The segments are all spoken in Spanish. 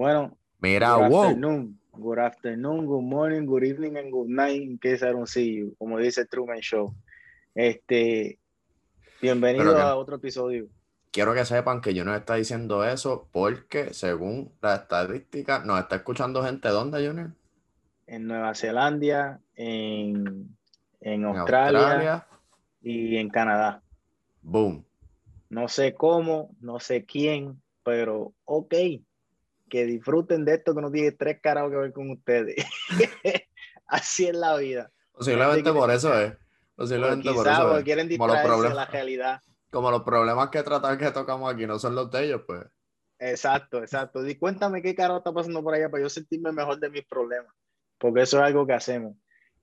Bueno, Mira, good wow. afternoon, good afternoon, good morning, good evening, and good night, in case I don't see you, como dice Truman Show. Este, bienvenido que- a otro episodio. Quiero que sepan que yo no está diciendo eso porque, según la estadística, nos está escuchando gente ¿dónde, Junior? En Nueva Zelanda, en, en En Australia, y en Canadá. Boom. No sé cómo, no sé quién, pero ok, que disfruten de esto que no tiene tres carajos que ver con ustedes. Así es la vida. Posiblemente por eso es. Posiblemente por eso es. quieren Como los, distraerse de la problemas, realidad. como los problemas que tratar que tocamos aquí no son los de ellos, pues. Exacto, exacto. Y cuéntame qué carajo está pasando por allá para yo sentirme mejor de mis problemas, porque eso es algo que hacemos.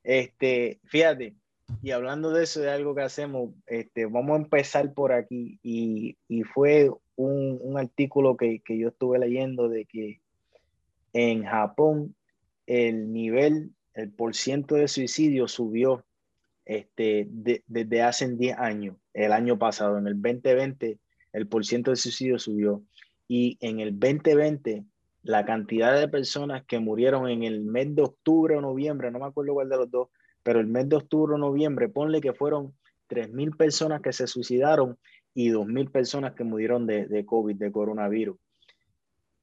Este, fíjate, y hablando de eso, de algo que hacemos, este, vamos a empezar por aquí. Y, y fue un, un artículo que, que yo estuve leyendo de que en Japón el nivel, el porciento de suicidio subió este, de- desde hace 10 años, el año pasado, en el 2020, el porciento de suicidio subió. Y en el 2020, la cantidad de personas que murieron en el mes de octubre o noviembre, no me acuerdo cuál de los dos, pero el mes de octubre o noviembre, ponle que fueron 3.000 personas que se suicidaron y 2.000 personas que murieron de, de COVID, de coronavirus.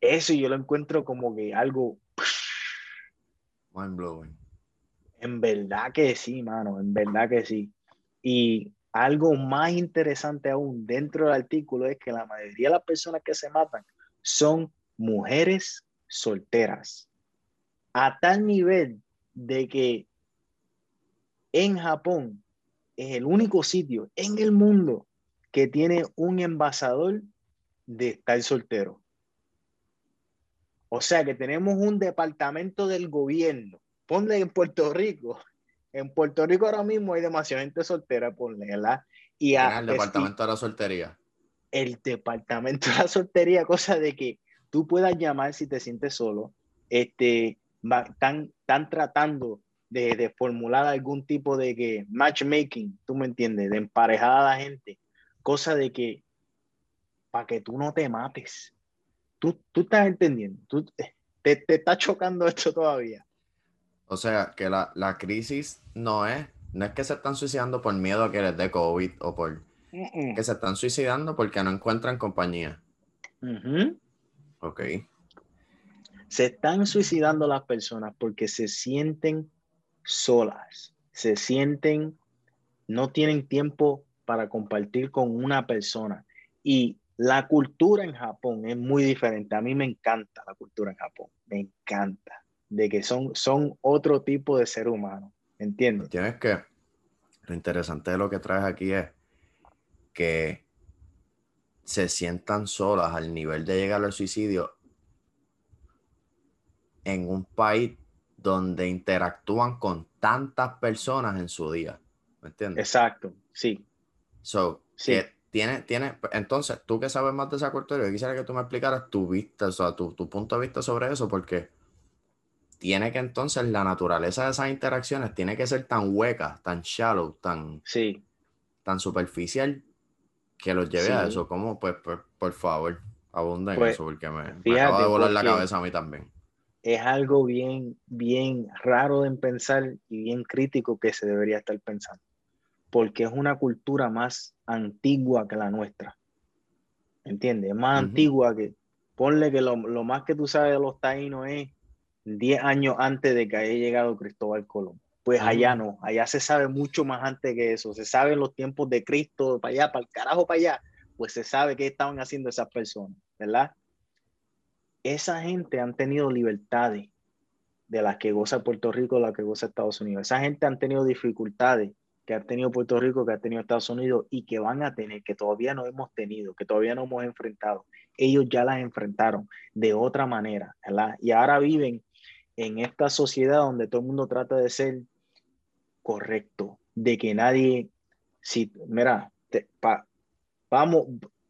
Eso yo lo encuentro como que algo, Mind blowing. en verdad que sí, mano, en verdad que sí. Y algo más interesante aún dentro del artículo es que la mayoría de las personas que se matan son mujeres solteras. A tal nivel de que en Japón es el único sitio en el mundo que tiene un envasador de estar soltero. O sea que tenemos un departamento del gobierno. Ponle en Puerto Rico. En Puerto Rico ahora mismo hay demasiada gente soltera, ponle, ¿verdad? Y a- Tienen el departamento de la soltería. el departamento de la soltería, cosa de que tú puedas llamar si te sientes solo, este, están, están tratando de, de formular algún tipo de que matchmaking, tú me entiendes, de emparejar a la gente, cosa de que para que tú no te mates. Tú, tú estás entendiendo, tú, te, te está chocando esto todavía. O sea, que la, la crisis no es, no es que se están suicidando por miedo a que les dé COVID o por que se están suicidando porque no encuentran compañía. Ujú. Ok. Se están suicidando las personas porque se sienten solas, se sienten, no tienen tiempo para compartir con una persona. Y la cultura en Japón es muy diferente. A mí me encanta la cultura en Japón, me encanta, de que son, son otro tipo de ser humano, ¿entiendes? Tienes que, lo interesante de lo que traes aquí es que se sientan solas al nivel de llegar al suicidio en un país donde interactúan con tantas personas en su día. ¿Me entiendes? Exacto, sí. So, Sí. que tiene, tiene, entonces, tú que sabes más de esa cultura, yo quisiera que tú me explicaras tu vista, o sea, tu, tu punto de vista sobre eso, porque tiene que entonces la naturaleza de esas interacciones tiene que ser tan hueca, tan shallow, tan, Sí, tan superficial que los lleve a eso. Como, pues, pues, por favor, abunden en Pues, eso, porque me, me fíjate, acaba de volar la cabeza a mí también. es algo bien, bien raro de pensar y bien crítico que se debería estar pensando, porque es una cultura más antigua que la nuestra. ¿Entiendes? Es más antigua que, ponle que lo, lo más que tú sabes de los taínos es 10 años antes de que haya llegado Cristóbal Colón. Pues Ujú. allá no, allá se sabe mucho más antes que eso, se sabe en los tiempos de Cristo, para allá, para el carajo, para allá, pues se sabe qué estaban haciendo esas personas, ¿verdad? esa gente han tenido libertades de las que goza Puerto Rico, las que goza Estados Unidos. Esa gente han tenido dificultades que ha tenido Puerto Rico, que ha tenido Estados Unidos y que van a tener, que todavía no hemos tenido, que todavía no hemos enfrentado. Ellos ya las enfrentaron de otra manera. Y ahora viven en esta sociedad donde todo el mundo trata de ser correcto, de que nadie, si, mira, vamos,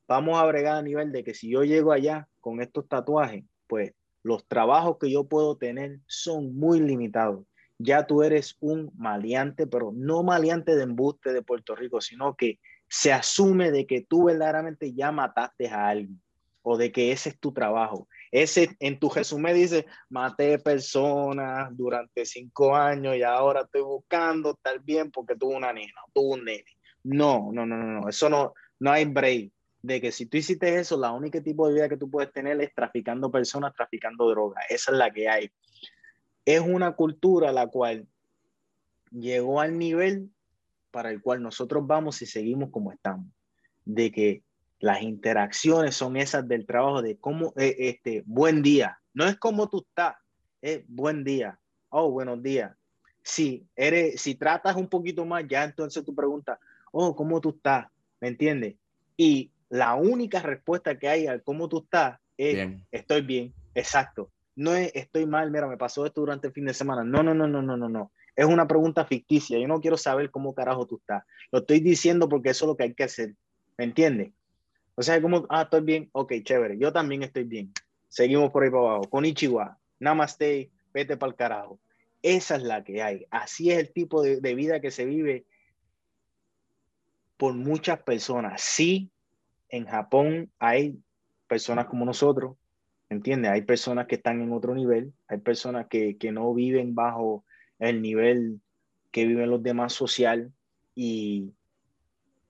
vamos a bregar a nivel de que si yo llego allá con estos tatuajes, pues los trabajos que yo puedo tener son muy limitados. Ya tú eres un maleante, pero no maleante de embuste de Puerto Rico, sino que se asume de que tú verdaderamente ya mataste a alguien. o de que ese es tu trabajo. Ese en tu resumen dice, maté personas durante cinco años y ahora estoy buscando estar bien porque tuve una nena, tuve un nene. No, no, no, no, eso no, no hay break de que si tú hiciste eso, la única tipo de vida que tú puedes tener es traficando personas, traficando drogas. Esa es la que hay. Es una cultura la cual llegó al nivel para el cual nosotros vamos y seguimos como estamos. De que las interacciones son esas del trabajo de cómo, eh, este, buen día. No es como tú estás, es buen día. Oh, buenos días. Si eres, si tratas un poquito más, ya entonces tú preguntas, oh, ¿cómo tú estás? ¿Me entiendes? Y la única respuesta que hay al cómo tú estás es estoy bien, exacto. No es estoy mal, mira, me pasó esto durante el fin de semana. No, no, no, no, no, no, no. Es una pregunta ficticia. Yo no quiero saber cómo carajo tú estás. Lo estoy diciendo porque eso es lo que hay que hacer. ¿Me entiendes? O sea, como, ah, estoy bien. Ok, chévere. Yo también estoy bien. Seguimos por ahí para abajo. Con Ichiwa. Namaste. Vete para el carajo. Esa es la que hay. Así es el tipo de, de vida que se vive por muchas personas. Sí, en Japón hay personas como nosotros, ¿entiendes? Hay personas que están en otro nivel, hay personas que, no viven bajo el nivel que viven los demás social y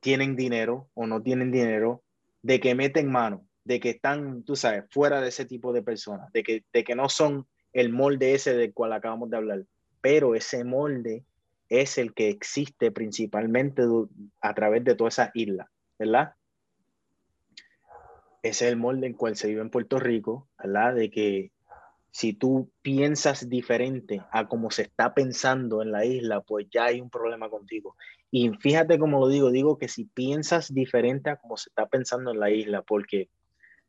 tienen dinero o no tienen dinero, de que meten mano, de que están, tú sabes, fuera de ese tipo de personas, de que, de que no son el molde ese del cual acabamos de hablar, pero ese molde es el que existe principalmente a través de toda esa isla, ¿verdad? Ese es el molde en cual se vive en Puerto Rico, ¿verdad? De que si tú piensas diferente a como se está pensando en la isla, pues ya hay un problema contigo. Y fíjate cómo lo digo, digo que si piensas diferente a como se está pensando en la isla, porque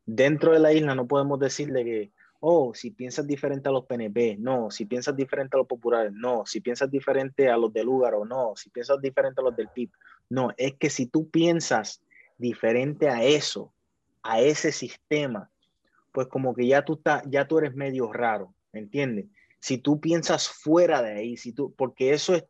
dentro de la isla no podemos decirle que, oh, si piensas diferente a los PNP, no, si piensas diferente a los populares, no, si piensas diferente a los del lugar o no, si piensas diferente a los del PIB, no, es que si tú piensas diferente a eso, a ese sistema, pues como que ya tú, estás, ya tú eres medio raro, ¿me entiendes? Si tú piensas fuera de ahí, si tú, porque eso es,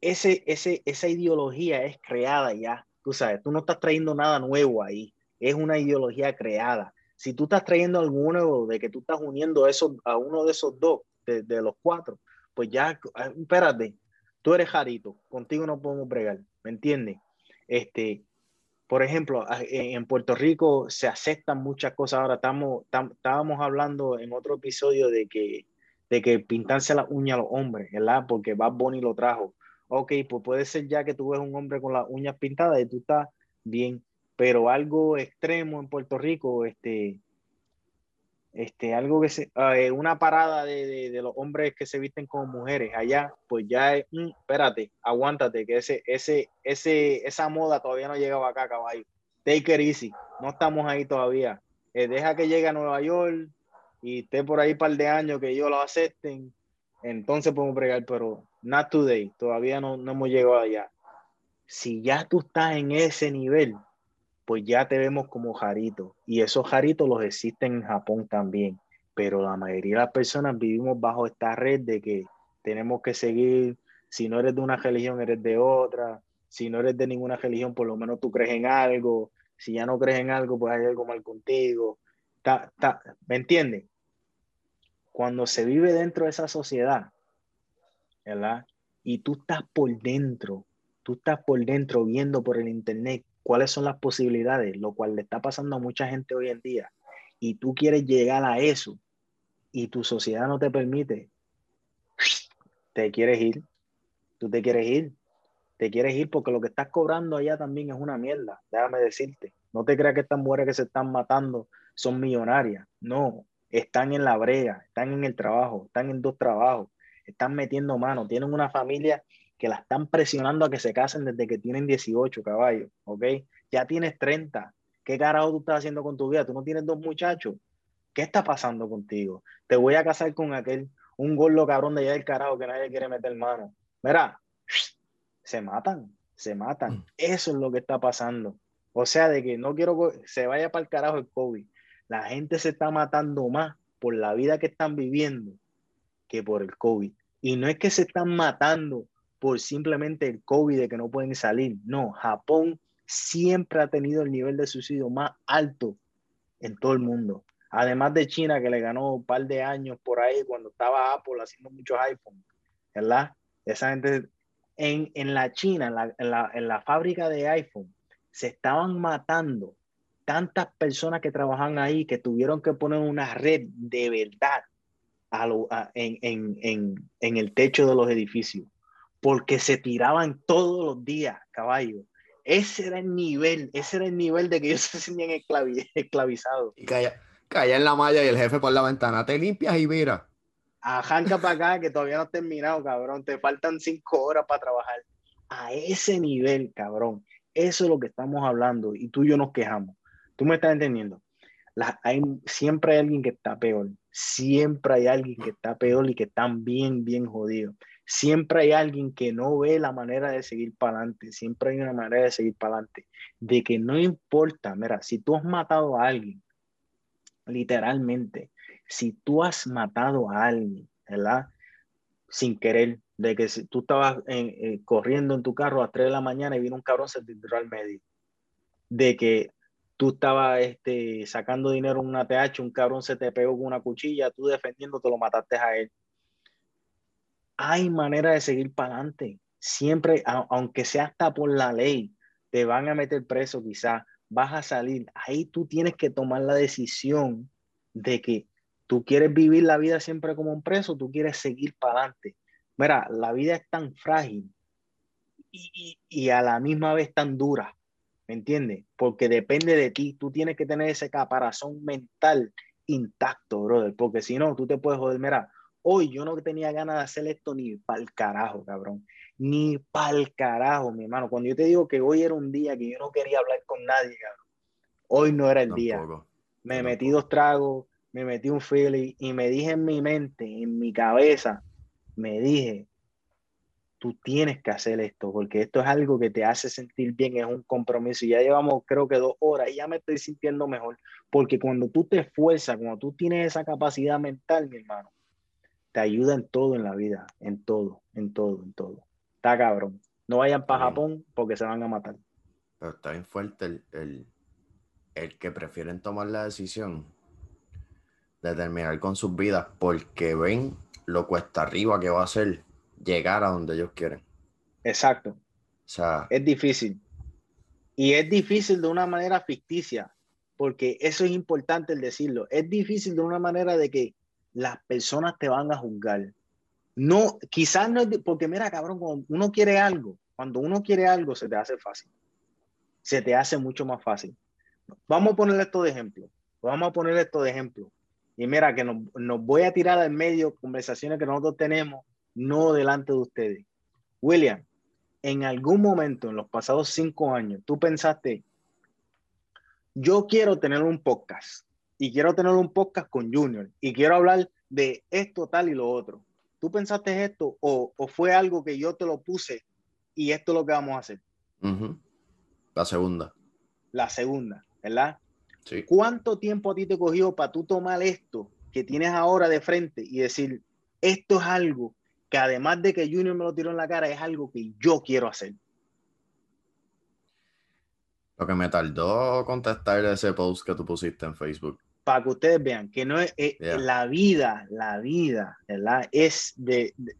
ese, ese, esa ideología es creada ya, tú sabes, tú no estás trayendo nada nuevo ahí, es una ideología creada. Si tú estás trayendo alguno de que tú estás uniendo eso a uno de esos dos, de, de los cuatro, pues ya, ah, espérate, tú eres jarito, contigo no podemos bregar, ¿me entiendes? Este, por ejemplo, en Puerto Rico se aceptan muchas cosas. Ahora estamos, estábamos hablando en otro episodio de que, de que pintarse la uña a los hombres, ¿verdad? Porque Bad Bunny lo trajo. Ok, pues puede ser ya que tú ves un hombre con las uñas pintadas y tú estás bien, pero algo extremo en Puerto Rico, este, este, algo que se, ah, eh, una parada de, de, los hombres que se visten como mujeres allá, pues ya es, mm, espérate, aguántate, que ese, ese, ese, esa moda todavía no llegaba acá, caballo. Take it easy, no estamos ahí todavía. Eh, deja que llegue a Nueva York y esté por ahí un par de años que ellos lo acepten, entonces podemos pregar, pero not today, todavía no, no hemos llegado allá. Si ya tú estás en ese nivel, pues ya te vemos como jarito. Y esos jaritos los existen en Japón también. Pero la mayoría de las personas vivimos bajo esta red de que tenemos que seguir, si no eres de una religión, eres de otra. Si no eres de ninguna religión, por lo menos tú crees en algo. Si ya no crees en algo, pues hay algo mal contigo. ¿Me entiendes? Cuando se vive dentro de esa sociedad, ¿verdad? Y tú estás por dentro, tú estás por dentro viendo por el internet cuáles son las posibilidades, lo cual le está pasando a mucha gente hoy en día, y tú quieres llegar a eso y tu sociedad no te permite, te quieres ir, tú te quieres ir, te quieres ir porque lo que estás cobrando allá también es una mierda, déjame decirte. No te creas que estas mujeres que se están matando son millonarias, no, están en la brega, están en el trabajo, están en dos trabajos, están metiendo mano, tienen una familia que la están presionando a que se casen desde que tienen 18 caballos, ¿ok? Ya tienes 30. ¿Qué carajo tú estás haciendo con tu vida? Tú no tienes dos muchachos. ¿Qué está pasando contigo? Te voy a casar con aquel, un gordo cabrón de allá del carajo que nadie quiere meter mano. Mira, se matan, se matan. Mm. Eso es lo que está pasando. O sea, de que no quiero que se vaya para el carajo el COVID. La gente se está matando más por la vida que están viviendo que por el COVID. Y no es que se están matando por simplemente el COVID de que no pueden salir. No, Japón siempre ha tenido el nivel de suicidio más alto en todo el mundo. Además de China, que le ganó un par de años por ahí cuando estaba Apple haciendo muchos iPhones, ¿verdad? Esa gente en, en la China, en la, en, la, fábrica de iPhone, se estaban matando tantas personas que trabajan ahí que tuvieron que poner una red de verdad en, en, en, en, el techo de los edificios, porque se tiraban todos los días, caballo. Ese era el nivel, ese era el nivel de que ellos se sentían esclavi esclavizados. Y calla, calla en la malla y el jefe por la ventana, te limpias y mira. Ajanca para acá que todavía no has terminado, cabrón. Te faltan cinco horas para trabajar. A ese nivel, cabrón. Eso es lo que estamos hablando y tú y yo nos quejamos. Tú me estás entendiendo. La, hay, siempre hay alguien que está peor. Siempre hay alguien que está peor y que están bien, bien jodidos. Siempre hay alguien que no ve la manera de seguir para adelante. Siempre hay una manera de seguir para adelante. De que no importa, mira, si tú has matado a alguien, literalmente, si tú has matado a alguien, ¿verdad? Sin querer, de que si tú estabas en, eh, corriendo en tu carro a las 3 de la mañana y vino un cabrón, se te tiró al medio. De que tú estabas este, sacando dinero en una TH, un cabrón se te pegó con una cuchilla, tú defendiendo, te lo mataste a él. Hay manera de seguir para adelante. Siempre, aunque sea hasta por la ley, te van a meter preso quizás, vas a salir. Ahí tú tienes que tomar la decisión de que tú quieres vivir la vida siempre como un preso, tú quieres seguir para adelante. Mira, la vida es tan frágil y, y, y, a la misma vez tan dura, ¿me entiendes? Porque depende de ti, tú tienes que tener ese caparazón mental intacto, brother, porque si no, tú te puedes joder. Mira, hoy yo no tenía ganas de hacer esto ni para el carajo, cabrón, ni para el carajo, mi hermano. Cuando yo te digo que hoy era un día que yo no quería hablar con nadie, cabrón, hoy no era el Tampoco. día. Me Tampoco. metí dos tragos, me metí un feeling y me dije en mi mente, en mi cabeza, me dije, tú tienes que hacer esto, porque esto es algo que te hace sentir bien, es un compromiso. Y ya llevamos creo que dos horas y ya me estoy sintiendo mejor, porque cuando tú te esfuerzas, cuando tú tienes esa capacidad mental, mi hermano, te ayuda en todo en la vida, en todo, en todo, en todo. Está cabrón. No vayan para Japón porque se van a matar. Pero está bien fuerte el, el, el que prefieren tomar la decisión de terminar con sus vidas porque ven lo cuesta arriba que va a ser llegar a donde ellos quieren. Exacto. O sea, es difícil. Y es difícil de una manera ficticia, porque eso es importante el decirlo. Es difícil de una manera de que las personas te van a juzgar. No, quizás no es porque mira, cabrón, cuando uno quiere algo, cuando uno quiere algo se te hace fácil. Se te hace mucho más fácil. Vamos a poner esto de ejemplo. Vamos a poner esto de ejemplo. Y mira, que nos, nos voy a tirar al medio conversaciones que nosotros tenemos, no delante de ustedes. William, en algún momento en los pasados cinco años, tú pensaste, yo quiero tener un podcast y quiero tener un podcast con Junior y quiero hablar de esto, tal y lo otro. ¿Tú pensaste esto o, o fue algo que yo te lo puse y esto es lo que vamos a hacer? uh -huh. La segunda. La segunda, ¿verdad? Sí. ¿Cuánto tiempo a ti te cogió para tú tomar esto que tienes ahora de frente y decir, esto es algo que además de que Junior me lo tiró en la cara, es algo que yo quiero hacer? Lo que me tardó contestar ese post que tú pusiste en Facebook. Para que ustedes vean que no es, eh, yeah. la vida, la vida, ¿verdad? Es de, de,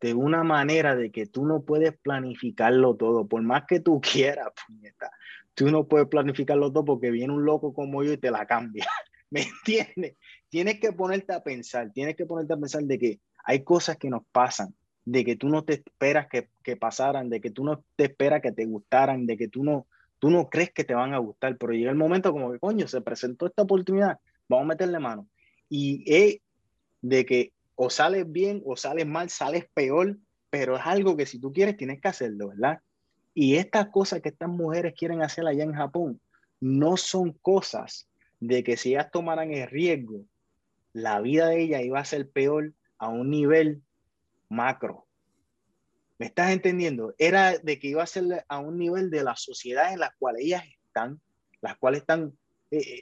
de, una manera de que tú no puedes planificarlo todo, por más que tú quieras, puñeta tú no puedes planificarlo todo porque viene un loco como yo y te la cambia. ¿Me entiendes? Tienes que ponerte a pensar, tienes que ponerte a pensar de que hay cosas que nos pasan, de que tú no te esperas que, que pasaran, de que tú no te esperas que te gustaran, de que tú no, tú no crees que te van a gustar, pero llega el momento como que, coño, se presentó esta oportunidad, vamos a meterle mano. Y es de que o sales bien o sales mal, sales peor, pero es algo que si tú quieres tienes que hacerlo, ¿verdad? Y estas cosas que estas mujeres quieren hacer allá en Japón no son cosas de que si ellas tomaran el riesgo, la vida de ellas iba a ser peor a un nivel macro. ¿Me estás entendiendo? Era de que iba a ser a un nivel de la sociedad en la cual ellas están, las cuales están,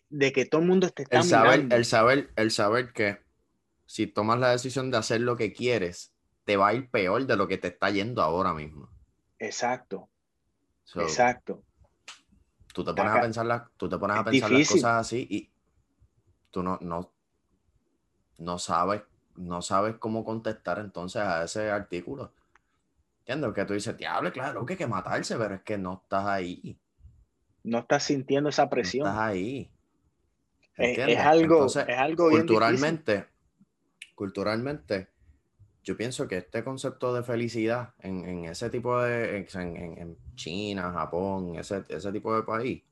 de que todo el mundo esté el saber, el saber, el saber que si tomas la decisión de hacer lo que quieres, te va a ir peor de lo que te está yendo ahora mismo. Exacto. So, Exacto. Tú te pones Acá. a pensar, la, tú te pones a pensar las cosas así y tú no, no, no sabes, no sabes cómo contestar entonces a ese artículo. ¿Entiendes? Que tú dices, diablo, claro que hay que matarse, pero es que no estás ahí. No estás sintiendo esa presión. estás ahí. Es, algo, es algo culturalmente, culturalmente, yo pienso que este concepto de felicidad en, ese tipo de, en, en, China, Japón, ese, ese tipo de país,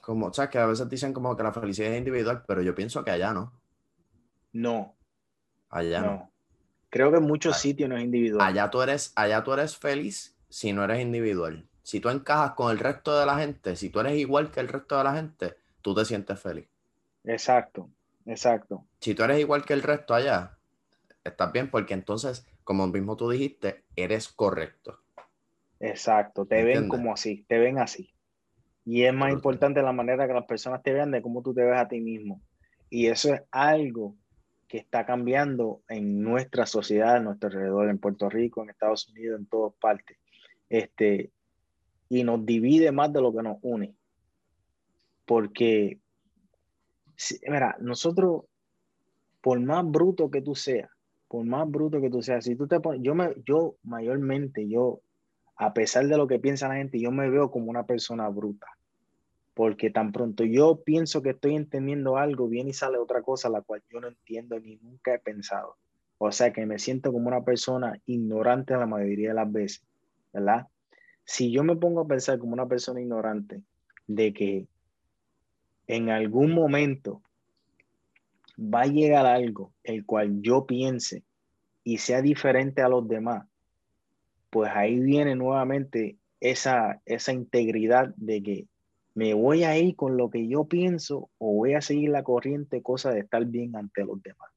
como, sabes que a veces dicen como que la felicidad es individual, pero yo pienso que allá no. No. Allá no. Creo que en muchos sitios no es individual. Allá tú eres, allá tú eres feliz si no eres individual. Si tú encajas con el resto de la gente, si tú eres igual que el resto de la gente, tú te sientes feliz. Exacto, exacto. Si tú eres igual que el resto allá, estás bien porque entonces, como mismo tú dijiste, eres correcto. Exacto, te ven como así, te ven así. Y es más importante la manera que las personas te vean de cómo tú te ves a ti mismo. Y eso es algo que está cambiando en nuestra sociedad, en nuestro alrededor, en Puerto Rico, en Estados Unidos, en todas partes. Este, y nos divide más de lo que nos une. Porque, mira, nosotros, por más bruto que tú seas, por más bruto que tú seas, si tú te pones, yo, me, yo mayormente, yo, a pesar de lo que piensa la gente, yo me veo como una persona bruta porque tan pronto yo pienso que estoy entendiendo algo, viene y sale otra cosa la cual yo no entiendo ni nunca he pensado. O sea que me siento como una persona ignorante la mayoría de las veces, ¿verdad? Si yo me pongo a pensar como una persona ignorante de que en algún momento va a llegar algo el cual yo piense y sea diferente a los demás, pues ahí viene nuevamente esa, esa integridad de que me voy a ir con lo que yo pienso o voy a seguir la corriente, cosa de estar bien ante los demás.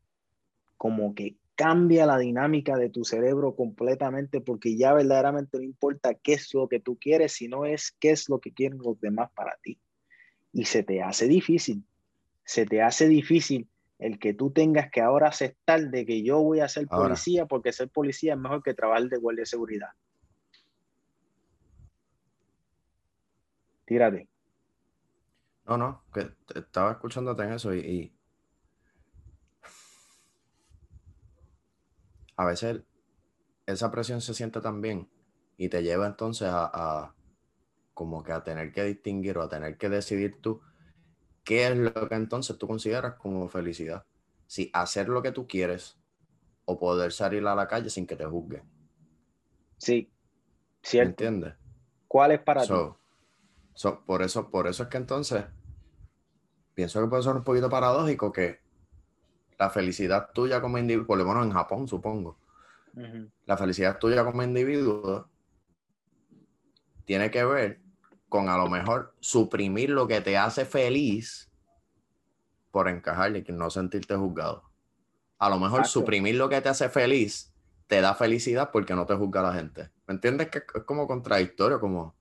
Como que cambia la dinámica de tu cerebro completamente porque ya verdaderamente no importa qué es lo que tú quieres, sino es qué es lo que quieren los demás para ti. Y se te hace difícil, se te hace difícil el que tú tengas que ahora aceptar de que yo voy a ser policía porque ser policía es mejor que trabajar de guardia de seguridad. Tírate. No, no, que estaba escuchándote en eso y, a veces esa presión se siente también y te lleva entonces a, como que a tener que distinguir o a tener que decidir tú qué es lo que entonces tú consideras como felicidad. Si hacer lo que tú quieres o poder salir a la calle sin que te juzguen. Sí, ¿Me entiendes? ¿Cuál es para ti? por, eso, por eso es que entonces pienso que puede ser un poquito paradójico que la felicidad tuya como individuo, por lo menos en Japón, supongo, la felicidad tuya como individuo tiene que ver con a lo mejor suprimir lo que te hace feliz por encajar y no sentirte juzgado. A lo mejor suprimir lo que te hace feliz te da felicidad porque no te juzga la gente. ¿Me entiendes? Que es como contradictorio, como...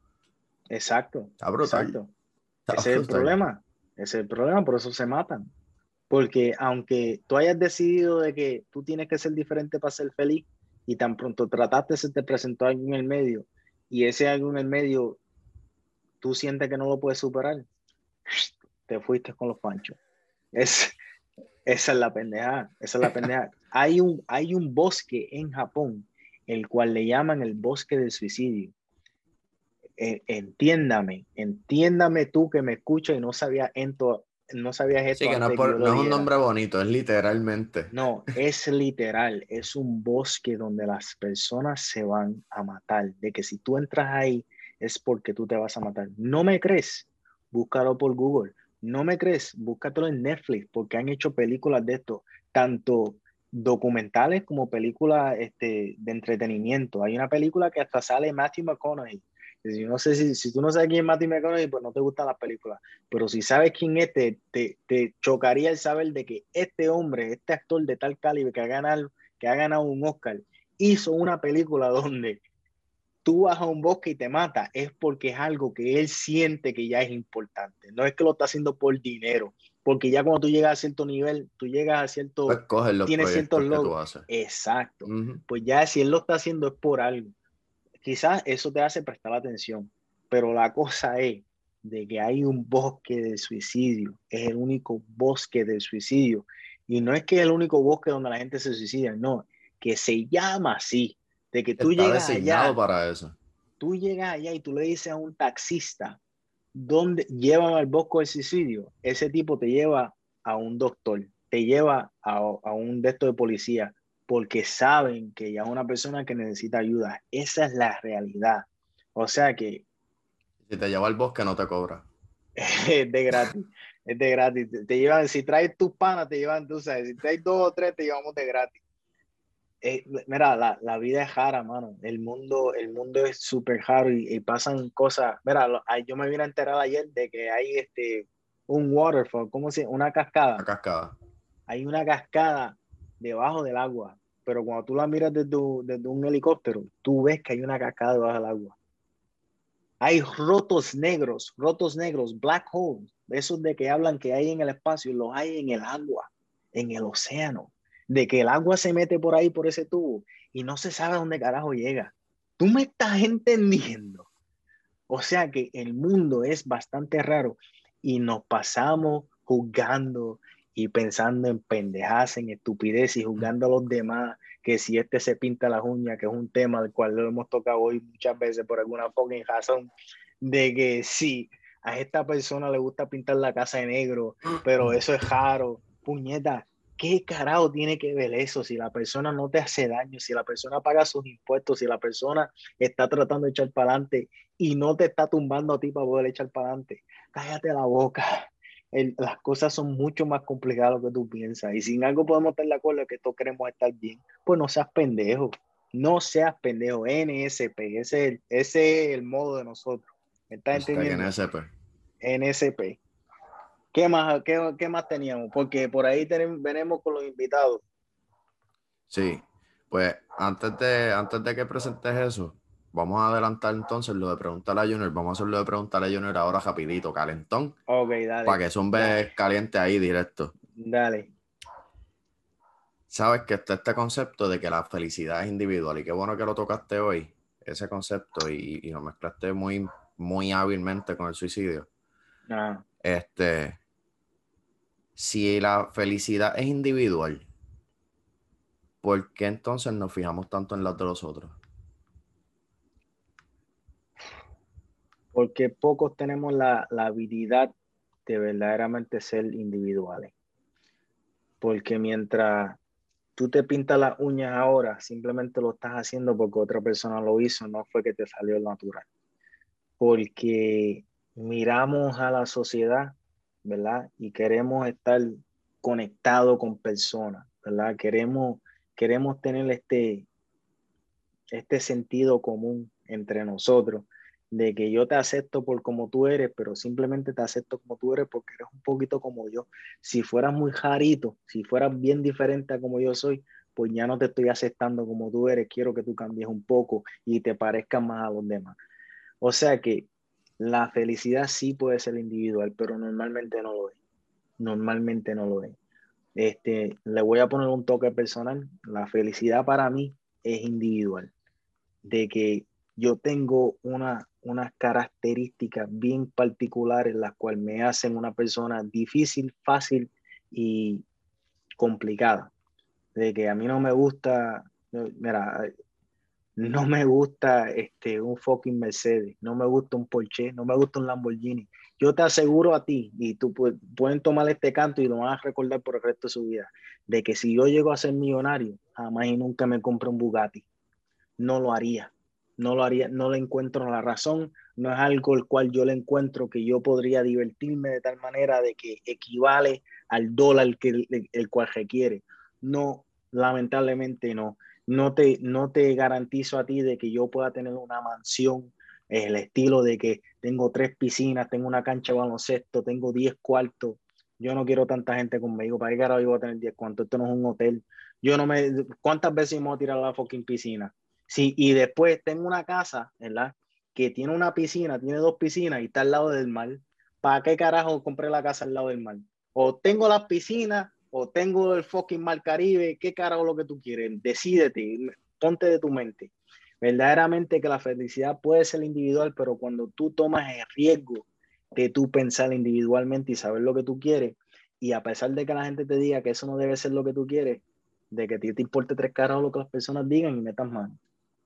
Exacto. Exacto. Ese es el problema. Ese es el problema, por eso se matan. Porque aunque tú hayas decidido de que tú tienes que ser diferente para ser feliz y tan pronto trataste, se te presentó algo en el medio y ese algo en el medio tú sientes que no lo puedes superar, te fuiste con los panchos. Es, esa es la pendeja, esa es la pendeja. hay, un, hay un bosque en Japón, el cual le llaman el bosque del suicidio. Eh, entiéndame, entiéndame tú que me escuchas y no sabía esto, no sabías esto. Sí, que no, es un nombre bonito, es literalmente. No, es literal, es un bosque donde las personas se van a matar, de que si tú entras ahí es porque tú te vas a matar. ¿No me crees? Búscalo por Google. ¿No me crees? Búscatelo en Netflix porque han hecho películas de esto, tanto documentales como películas este, de entretenimiento. Hay una película que hasta sale Matthew McConaughey si, no sé si, si tú no sabes quién es Matthew McConaughey, pues no te gustan las películas. Pero si sabes quién es, te, te, chocaría el saber de que este hombre, este actor de tal calibre que ha ganado, que ha ganado un Oscar, hizo una película donde tú vas a un bosque y te mata, es porque es algo que él siente que ya es importante. No es que lo está haciendo por dinero, porque ya cuando tú llegas a cierto nivel, tú llegas a cierto... Pues tienes ciertos logros. Exacto. Pues ya si él lo está haciendo es por algo quizás eso te hace prestar atención, pero la cosa es de que hay un bosque de suicidio, es el único bosque de suicidio. Y no es que es el único bosque donde la gente se suicida, no, que se llama así, de que tú llegas allá. para eso. Tú llegas allá y tú le dices a un taxista, ¿dónde llevan al bosque de suicidio? Ese tipo te lleva a un doctor, te lleva a, a un de de policía, porque saben que ya es una persona que necesita ayuda. Esa es la realidad. O sea que... Si te lleva al bosque no te cobra. es de gratis. Es de gratis. Te, llevan, si traes tus panas, te llevan, tú sabes, si traes dos o tres, te llevamos de gratis. Eh, mira, la, la, vida es jara, mano. El mundo, el mundo es súper jaro y, pasan cosas. Mira, yo me vine a enterar ayer de que hay este, un waterfall, ¿cómo se Una cascada. Una cascada. Hay una cascada debajo del agua, pero cuando tú la miras desde, desde un helicóptero, tú ves que hay una cascada debajo del agua. Hay rotos negros, rotos negros, black holes, esos de que hablan que hay en el espacio, los hay en el agua, en el océano, de que el agua se mete por ahí, por ese tubo, y no se sabe dónde carajo llega. Tú me estás entendiendo. O sea que el mundo es bastante raro y nos pasamos juzgando y pensando en pendejas, en estupidez y juzgando a los demás, que si este se pinta las uñas, que es un tema del cual lo hemos tocado hoy muchas veces por alguna fucking razón, de que si a esta persona le gusta pintar la casa de negro, pero eso es raro, puñeta, ¿qué carajo tiene que ver eso? Si la persona no te hace daño, si la persona paga sus impuestos, si la persona está tratando de echar para adelante y no te está tumbando a ti para poder echar para adelante, cállate la boca las cosas son mucho más complicadas de lo que tú piensas. Y sin algo podemos estar de acuerdo que todos queremos estar bien, pues no seas pendejo. No seas pendejo. NSP, ese es el, modo de nosotros. ¿Me estás entendiendo? NSP. NSP. ¿Qué más, qué, qué más teníamos? Porque por ahí tenemos, venimos con los invitados. Sí, pues antes de, antes de que presentes eso, Vamos a adelantar entonces lo de preguntar a Junior. Vamos a hacer lo de preguntar a Junior ahora rapidito, calentón. Ok, dale. Para que son caliente caliente ahí directo. Dale. Sabes que está este concepto de que la felicidad es individual y qué bueno que lo tocaste hoy, ese concepto, y, y lo mezclaste muy, muy hábilmente con el suicidio. Ah. Este, si la felicidad es individual, ¿por qué entonces nos fijamos tanto en las de los otros? Porque pocos tenemos la, habilidad de verdaderamente ser individuales. Porque mientras tú te pintas las uñas ahora, simplemente lo estás haciendo porque otra persona lo hizo, no fue que te salió natural. Porque miramos a la sociedad, ¿verdad? Y queremos estar conectados con personas, ¿verdad? Queremos, queremos tener este, este sentido común entre nosotros de que yo te acepto por como tú eres, pero simplemente te acepto como tú eres porque eres un poquito como yo. Si fueras muy jarito, si fueras bien diferente a como yo soy, pues ya no te estoy aceptando como tú eres, quiero que tú cambies un poco y te parezcas más a los demás. O sea que la felicidad sí puede ser individual, pero normalmente no lo es. Normalmente no lo es. Este, le voy a poner un toque personal. La felicidad para mí es individual. De que yo tengo una, unas características bien particulares, las cuales me hacen una persona difícil, fácil y complicada. De que a mí no me gusta, mira, no me gusta este, un fucking Mercedes, no me gusta un Porsche, no me gusta un Lamborghini. Yo te aseguro a ti, y tú pueden tomar este canto y lo van a recordar por el resto de su vida, de que si yo llego a ser millonario, jamás y nunca me compro un Bugatti. No lo haría no lo haría, no le encuentro la razón, no es algo el cual yo le encuentro que yo podría divertirme de tal manera de que equivale al dólar que el, cual requiere. No, lamentablemente no. No te, no te garantizo a ti de que yo pueda tener una mansión, el estilo de que tengo tres piscinas, tengo una cancha de baloncesto, tengo diez cuartos. Yo no quiero tanta gente conmigo. ¿Para qué yo voy a tener diez cuartos? Esto no es un hotel. Yo no me. ¿Cuántas veces me voy a tirar la fucking piscina? Sí, y después tengo una casa, ¿verdad? Que tiene una piscina, tiene dos piscinas y está al lado del mar. ¿Para qué carajo compré la casa al lado del mar? O tengo las piscinas o tengo el fucking mar Caribe. ¿Qué carajo lo que tú quieres? Decídete, ponte de tu mente. Verdaderamente que la felicidad puede ser individual, pero cuando tú tomas el riesgo de tú pensar individualmente y saber lo que tú quieres. Y a pesar de que la gente te diga que eso no debe ser lo que tú quieres, de que a ti te importe tres caras lo que las personas digan y metas mano.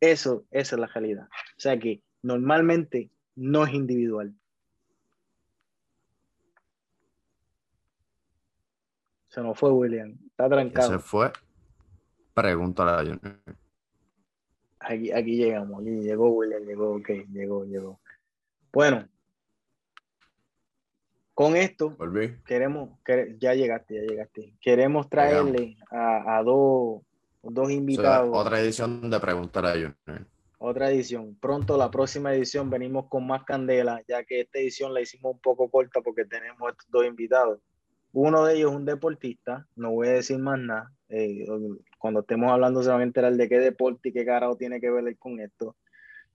Eso, esa es la realidad. O sea que normalmente no es individual. Se nos fue William. Está trancado. Se fue. Pregúntale a Junior. Aquí, aquí llegamos. Aquí llegó William. Llegó, ok. Llegó, llegó. Bueno. Con esto, Volví. queremos, ya llegaste, ya llegaste. Queremos traerle a, a dos, dos invitados. otra edición de Preguntar a Junior. Otra edición. Pronto, la próxima edición, venimos con más candela, ya que esta edición la hicimos un poco corta porque tenemos estos dos invitados. Uno de ellos es un deportista, no voy a decir más nada. Eh, cuando estemos hablando se van a enterar de qué deporte y qué carajo tiene que ver con esto.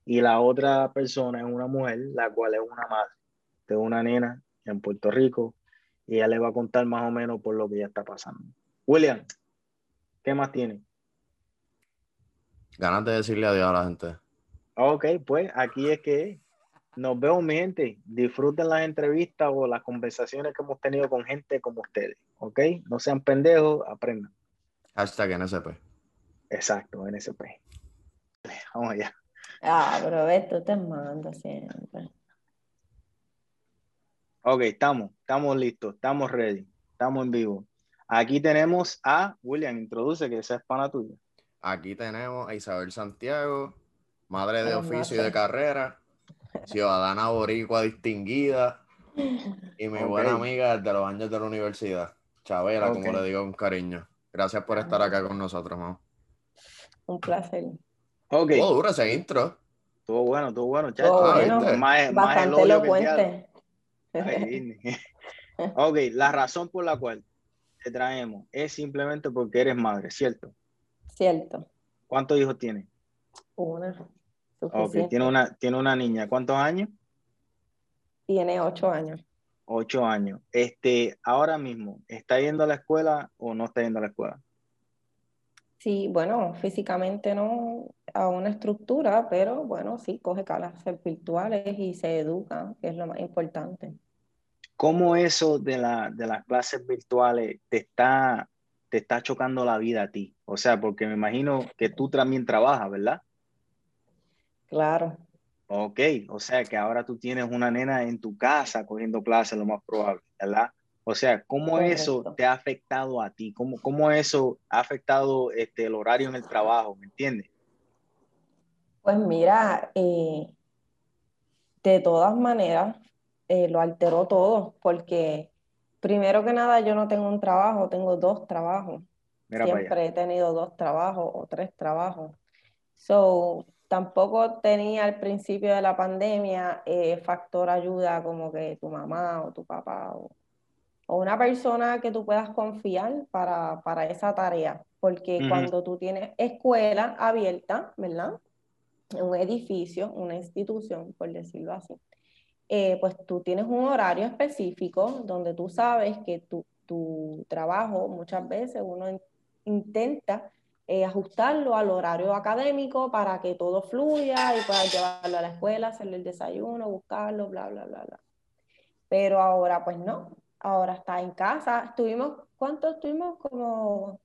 Y la otra persona es una mujer, la cual es una madre de una nena en Puerto Rico y ella le va a contar más o menos por lo que ya está pasando. William, ¿qué más tiene? Ganas de decirle adiós a la gente. Ok, pues aquí es que nos vemos, mi gente. Disfruten las entrevistas o las conversaciones que hemos tenido con gente como ustedes. ¿Ok? No sean pendejos, aprendan. Hashtag NSP. Exacto, NSP. Vamos allá. Ah, pero ves, tú te mandas siempre. Ok, estamos, estamos listos, estamos ready, estamos en vivo. Aquí tenemos a William, introduce que esa es pana tuya. Aquí tenemos a Isabel Santiago, madre de oficio y de carrera ciudadana boricua distinguida y mi buena amiga desde los años de la universidad, Chabela, como le digo con cariño. Gracias por estar acá con nosotros, mamá. Un placer. Ok. Oh, duro ese intro. Estuvo bueno, estuvo bueno, chacho. bueno. Más, Bastante elocuente. ok, la razón por la cual te traemos es simplemente porque eres madre, ¿cierto? Cierto. ¿Cuántos hijos tienes? Una. Ok, tiene una, tiene una niña. ¿Cuántos años? Tiene ocho años. Ocho años. Este, ahora mismo, ¿está yendo a la escuela o no está yendo a la escuela? Sí, bueno, físicamente no a una estructura, pero bueno, sí, coge clases virtuales y se educa, que es lo más importante. ¿Cómo eso de, la, de las clases virtuales te está, te está chocando la vida a ti? O sea, porque me imagino que tú también trabajas, ¿verdad? Claro. Ok, o sea que ahora tú tienes una nena en tu casa cogiendo clases, lo más probable, ¿verdad? O sea, ¿cómo eso te ha afectado a ti? ¿Cómo, cómo eso ha afectado este, el horario en el trabajo? ¿Me entiendes? Pues mira, eh, de todas maneras, eh, lo alteró todo, porque primero que nada yo no tengo un trabajo, tengo dos trabajos. Siempre he tenido dos trabajos o tres trabajos. So, tampoco tenía al principio de la pandemia eh, factor ayuda como que tu mamá o tu papá o, una persona que tú puedas confiar para, esa tarea. Porque cuando tú tienes escuela abierta, ¿verdad? Un edificio, una institución, por decirlo así, eh, pues tú tienes un horario específico donde tú sabes que tu, tu trabajo, muchas veces uno intenta eh, ajustarlo al horario académico para que todo fluya y puedas llevarlo a la escuela, hacerle el desayuno, buscarlo, bla, bla, bla, bla. Pero ahora pues no, ahora está en casa. Estuvimos, ¿cuánto estuvimos como,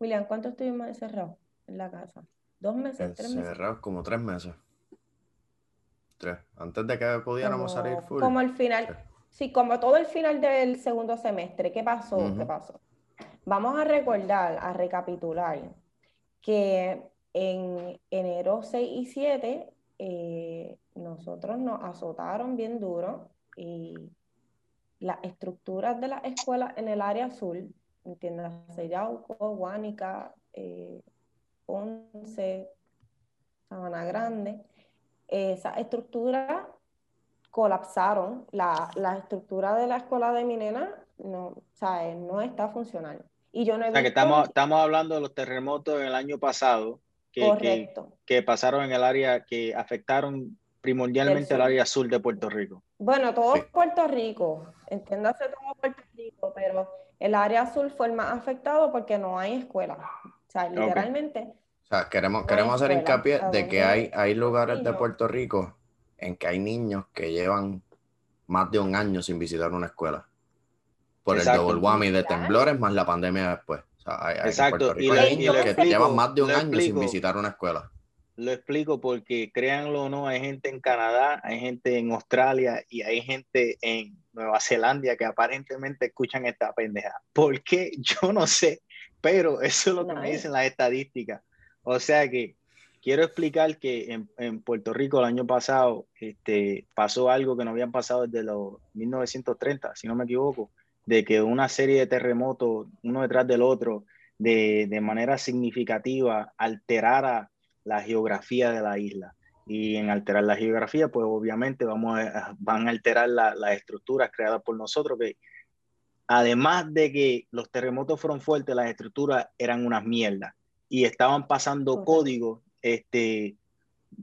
William, cuánto estuvimos encerrados en la casa? ¿Dos meses? ¿Tres meses? Como tres meses. Tres. Antes de que pudiéramos salir full. Como el final, sí. como todo el final del segundo semestre. ¿Qué pasó? ¿Qué pasó? Vamos a recordar, a recapitular que en enero 6 y 7 eh, nosotros nos azotaron bien duro y las estructuras de las escuelas en el área azul, entiéndase Yauco, Guánica, eh, Ponce, Sabana Grande, esas estructuras colapsaron. La, estructura de la escuela de mi nena no, no está funcionando. Y yo no he o sea, que estamos, estamos hablando de los terremotos el año pasado que, que, pasaron en el área, que afectaron primordialmente el área sur de Puerto Rico. Bueno, todo Puerto Rico, entiéndase todo Puerto Rico, pero el área sur fue el más afectado porque no hay escuela. O sea, literalmente. Sea, queremos, queremos hacer hincapié de que hay, hay lugares de Puerto Rico en que hay niños que llevan más de un año sin visitar una escuela. Por el double whammy de temblores más la pandemia después. Exacto. y, hay que llevan más de un año sin visitar una escuela. Lo explico porque, créanlo o no, hay gente en Canadá, hay gente en Australia y hay gente en Nueva Zelanda que aparentemente escuchan esta pendeja. ¿Por qué? Yo no sé, pero eso es lo que me dicen las estadísticas. O sea que quiero explicar que en, Puerto Rico el año pasado este, pasó algo que no habían pasado desde los 1930, si no me equivoco, de que una serie de terremotos, uno detrás del otro, de, manera significativa, alterara la geografía de la isla. Y en alterar la geografía, pues obviamente vamos van a alterar las la estructuras creadas por nosotros, que además de que los terremotos fueron fuertes, las estructuras eran unas mierdas y estaban pasando códigos, este,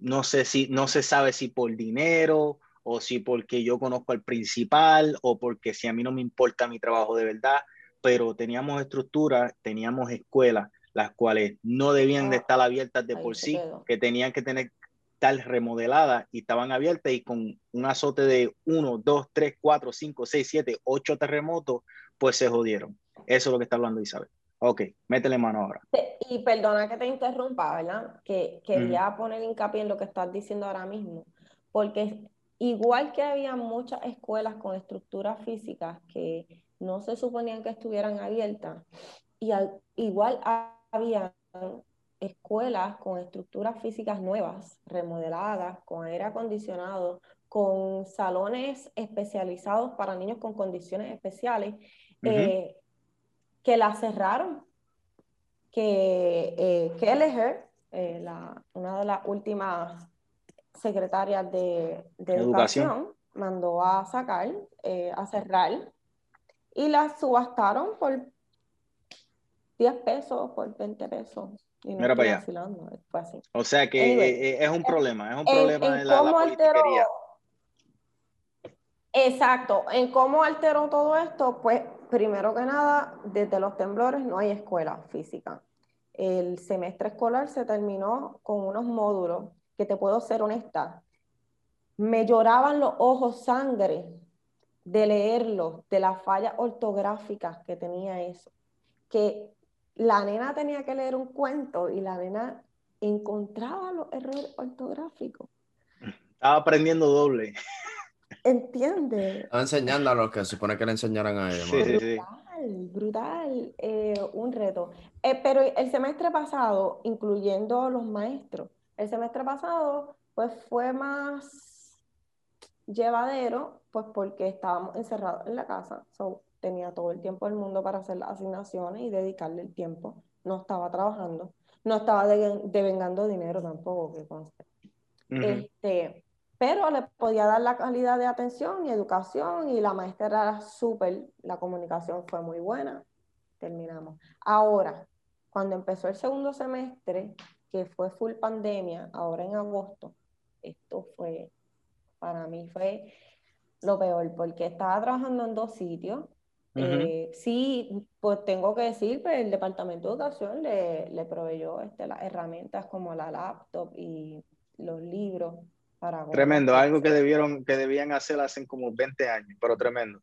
no sé si, no se sabe si por dinero o si porque yo conozco al principal o porque si a mí no me importa mi trabajo de verdad, pero teníamos estructuras, teníamos escuelas las cuales no debían de ah, estar abiertas de por sí, que tenían que tener tal remodelada y estaban abiertas y con un azote de 1, 2, 3, 4, 5, 6, 7, 8 terremotos, pues se jodieron. Eso es lo que está hablando Isabel. Ok, métele mano ahora. Y perdona que te interrumpa, ¿verdad? Que quería poner hincapié en lo que estás diciendo ahora mismo, porque igual que había muchas escuelas con estructuras físicas que no se suponían que estuvieran abiertas, y igual había escuelas con estructuras físicas nuevas, remodeladas, con aire acondicionado, con salones especializados para niños con condiciones especiales, eh, que las cerraron. Que eh, Kelleher, eh, la, una de las últimas secretarias de, educación. mandó a sacar, a cerrar, y las subastaron por 10 pesos por 20 pesos. Y no Mira para allá. O sea que eh, eh, es un problema, es un problema en, la, la Exacto, en cómo alteró todo esto, pues primero que nada, desde los temblores no hay escuela física. El semestre escolar se terminó con unos módulos que te puedo ser honesta, me lloraban los ojos sangre de leerlo, de las fallas ortográficas que tenía eso, que la nena tenía que leer un cuento y la nena encontraba los errores ortográficos. Estaba aprendiendo doble. Entiende. Estaba enseñando a los que se supone que le enseñaran a ella. brutal, brutal, eh, un reto. Eh, pero el semestre pasado, incluyendo los maestros, el semestre pasado, pues fue más llevadero, pues porque estábamos encerrados en la casa. So, tenía todo el tiempo del mundo para hacer las asignaciones y dedicarle el tiempo. No estaba trabajando, no estaba devengando dinero tampoco, que conste. este, pero le podía dar la calidad de atención y educación y la maestra era súper, la comunicación fue muy buena, terminamos. Ahora, cuando empezó el segundo semestre, que fue full pandemia, ahora en agosto, esto fue, para mí fue lo peor, porque estaba trabajando en dos sitios, eh, sí, pues tengo que decir, pues el Departamento de Educación le, le proveyó este, las herramientas como la laptop y los libros Tremendo, algo que debieron, que debían hacer hace como 20 años, pero tremendo.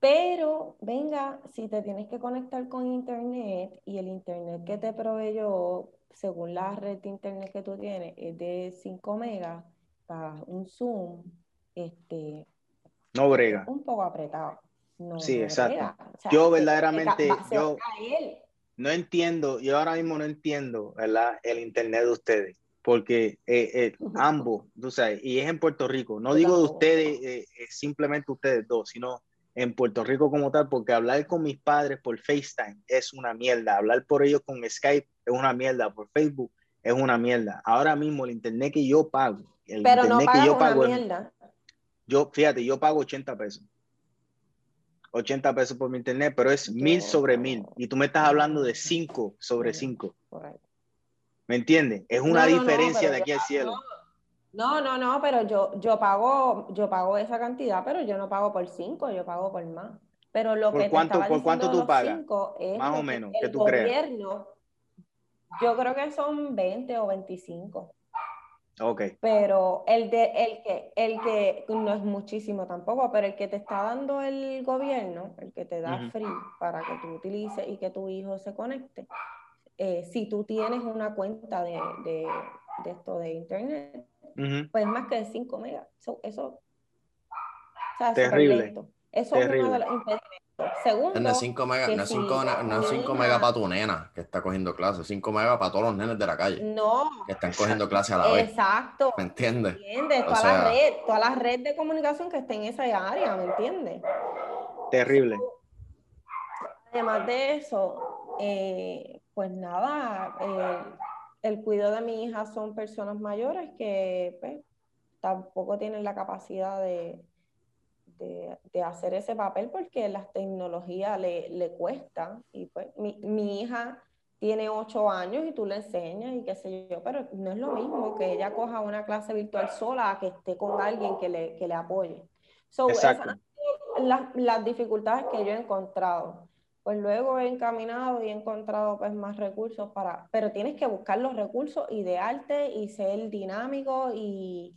Pero, venga, si te tienes que conectar con internet y el internet que te proveyó, según la red de internet que tú tienes, es de 5 megas para un Zoom, este... No brega. Un poco apretado sí, exacto. yo verdaderamente, yo no entiendo, yo ahora mismo no entiendo, ¿verdad? El internet de ustedes, porque eh, eh, ambos, tú sabes, y es en Puerto Rico, no digo de ustedes, eh, simplemente ustedes dos, sino en Puerto Rico como tal, porque hablar con mis padres por FaceTime es una mierda, hablar por ellos con Skype es una mierda, por Facebook es una mierda. Ahora mismo el internet que yo pago, el internet que yo pago, yo, fíjate, yo pago 80 pesos. 80 pesos por mi internet, pero es mil sobre mil. Y tú me estás hablando de 5 sobre 5. ¿Me entiendes? Es una diferencia de aquí al cielo. No, no, no, pero yo, yo pago, yo pago esa cantidad, pero yo no pago por 5, yo pago por más. Pero lo ¿Por que cuánto, ¿Por cuánto tú pagas? más o menos, que tú gobierno, Yo creo que son 20 o 25. Ok. Pero el de el que el que no es muchísimo tampoco, pero el que te está dando el gobierno, el que te da free para que tú utilices y que tu hijo se conecte, eh, si tú tienes una cuenta de, de, de esto de internet, Ujú. pues más que 5 megas. So, eso, o sea, Terrible. Eso es uno de los impedimentos. Segundo, No es 5 megas, que no es si 5 no es mi cinco hija- megas para tu nena que está cogiendo clases, 5 megas para todos los nenes de la calle no, que están cogiendo clases a la vez. exacto. ¿Me entiendes? ¿Entiendes? O Toda sea- la red, toda la red de comunicación que esté en esa área, ¿me entiendes? Terrible. Además de eso, eh, pues nada, eh, el cuidado de mi hija son personas mayores que pues, tampoco tienen la capacidad de, de, de hacer ese papel porque las tecnologías le, le cuestan. Y pues mi, mi hija tiene ocho años y tú le enseñas y qué sé yo, pero no es lo mismo que ella coja una clase virtual sola a que esté con alguien que le, que le apoye. So, esas Exacto. sido las, las dificultades que yo he encontrado. Pues luego he encaminado y he encontrado pues más recursos para, pero tienes que buscar los recursos y de arte y ser dinámico y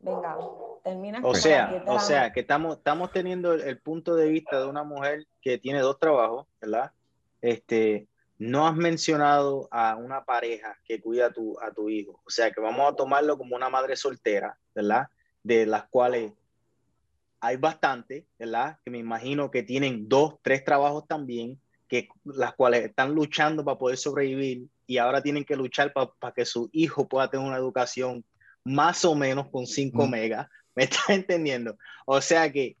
venga, terminas O sea, 10 de o sea, que estamos, estamos teniendo el, el punto de vista de una mujer que tiene dos trabajos, ¿verdad? Este, no has mencionado a una pareja que cuida a tu, a tu hijo. O sea, que vamos a tomarlo como una madre soltera, ¿verdad? De las cuales hay bastante, ¿verdad? Que me imagino que tienen dos, tres trabajos también, que las cuales están luchando para poder sobrevivir y ahora tienen que luchar para que su hijo pueda tener una educación más o menos con 5 Mm. megas. ¿Me estás entendiendo? O sea que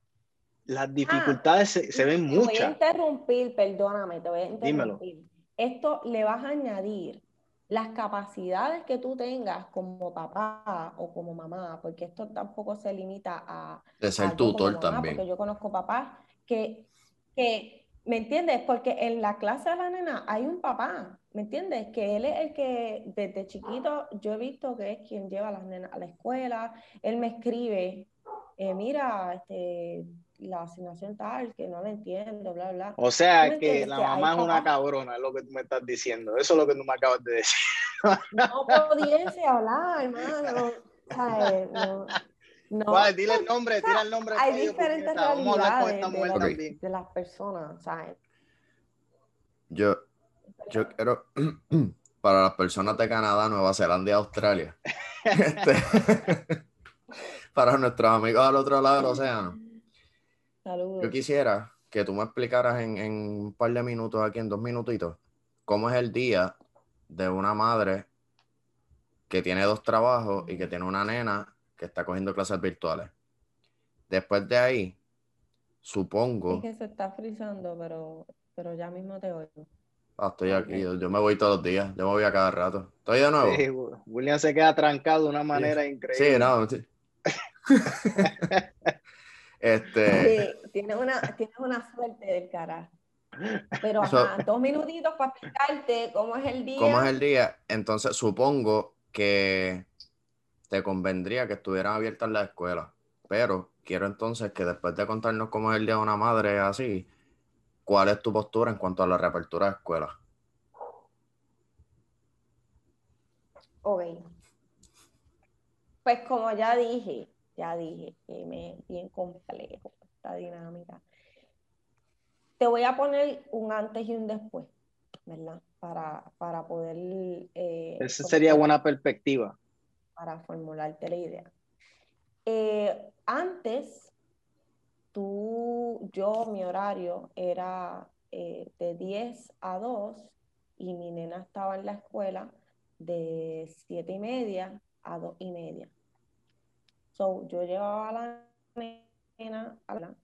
las dificultades se, se ven Te voy a muchas. interrumpir, perdóname, te voy a Dímelo. interrumpir. Esto le vas a añadir las capacidades que tú tengas como papá o como mamá, porque esto tampoco se limita a, De ser tutor mamá, también. porque yo conozco papás que, que, ¿me entiendes? Porque en la clase de la nena hay un papá, ¿me entiendes? Que él es el que desde chiquito yo he visto que es quien lleva a las nenas a la escuela, él me escribe, eh, mira, este, la asignación tal, que no la entiendo, bla, bla. O sea ¿Tú me que la mamá es una cabrona, es lo que tú me estás diciendo. Eso es lo que tú me acabas de decir. No pudiese hablar, hermano. ¿sabes? No, no. Vale, dile el nombre, tira el nombre. hay diferentes realidades de las personas, ¿sabes? Yo, yo quiero, para las personas de Canadá, Nueva Zelanda y Australia, este, para nuestros amigos al otro lado del océano, Saludos. yo quisiera que tú me explicaras en, en un par de minutos, aquí en dos minutitos, cómo es el día de una madre que tiene dos trabajos y que tiene una nena que está cogiendo clases virtuales. Después de ahí, supongo, Es que se está frizando, pero, pero ya mismo te oigo. ah, estoy aquí, yo, yo me voy todos los días, yo me voy a cada rato. ¿Estoy de nuevo? Sí, William se queda trancado de una manera increíble. Sí, no. sí. este, Sí, tienes una, tienes una suerte del carajo. Pero So- dos minutitos para explicarte cómo es el día. ¿cómo es el día? Entonces, supongo que te convendría que estuvieran abiertas las escuelas, pero quiero entonces que después de contarnos cómo es el día de una madre así, ¿cuál es tu postura en cuanto a la reapertura de escuelas? Ok. Pues como ya dije, ya dije que me es bien complejo esta dinámica. Te voy a poner un antes y un después, ¿verdad? Para, para poder... eh, Esa sería buena perspectiva. para formularte la idea. Eh, antes, tú, yo, mi horario era eh, de 10 a 2 y mi nena estaba en la escuela de 7 y media a 2 y media. So, yo llevaba a la nena a la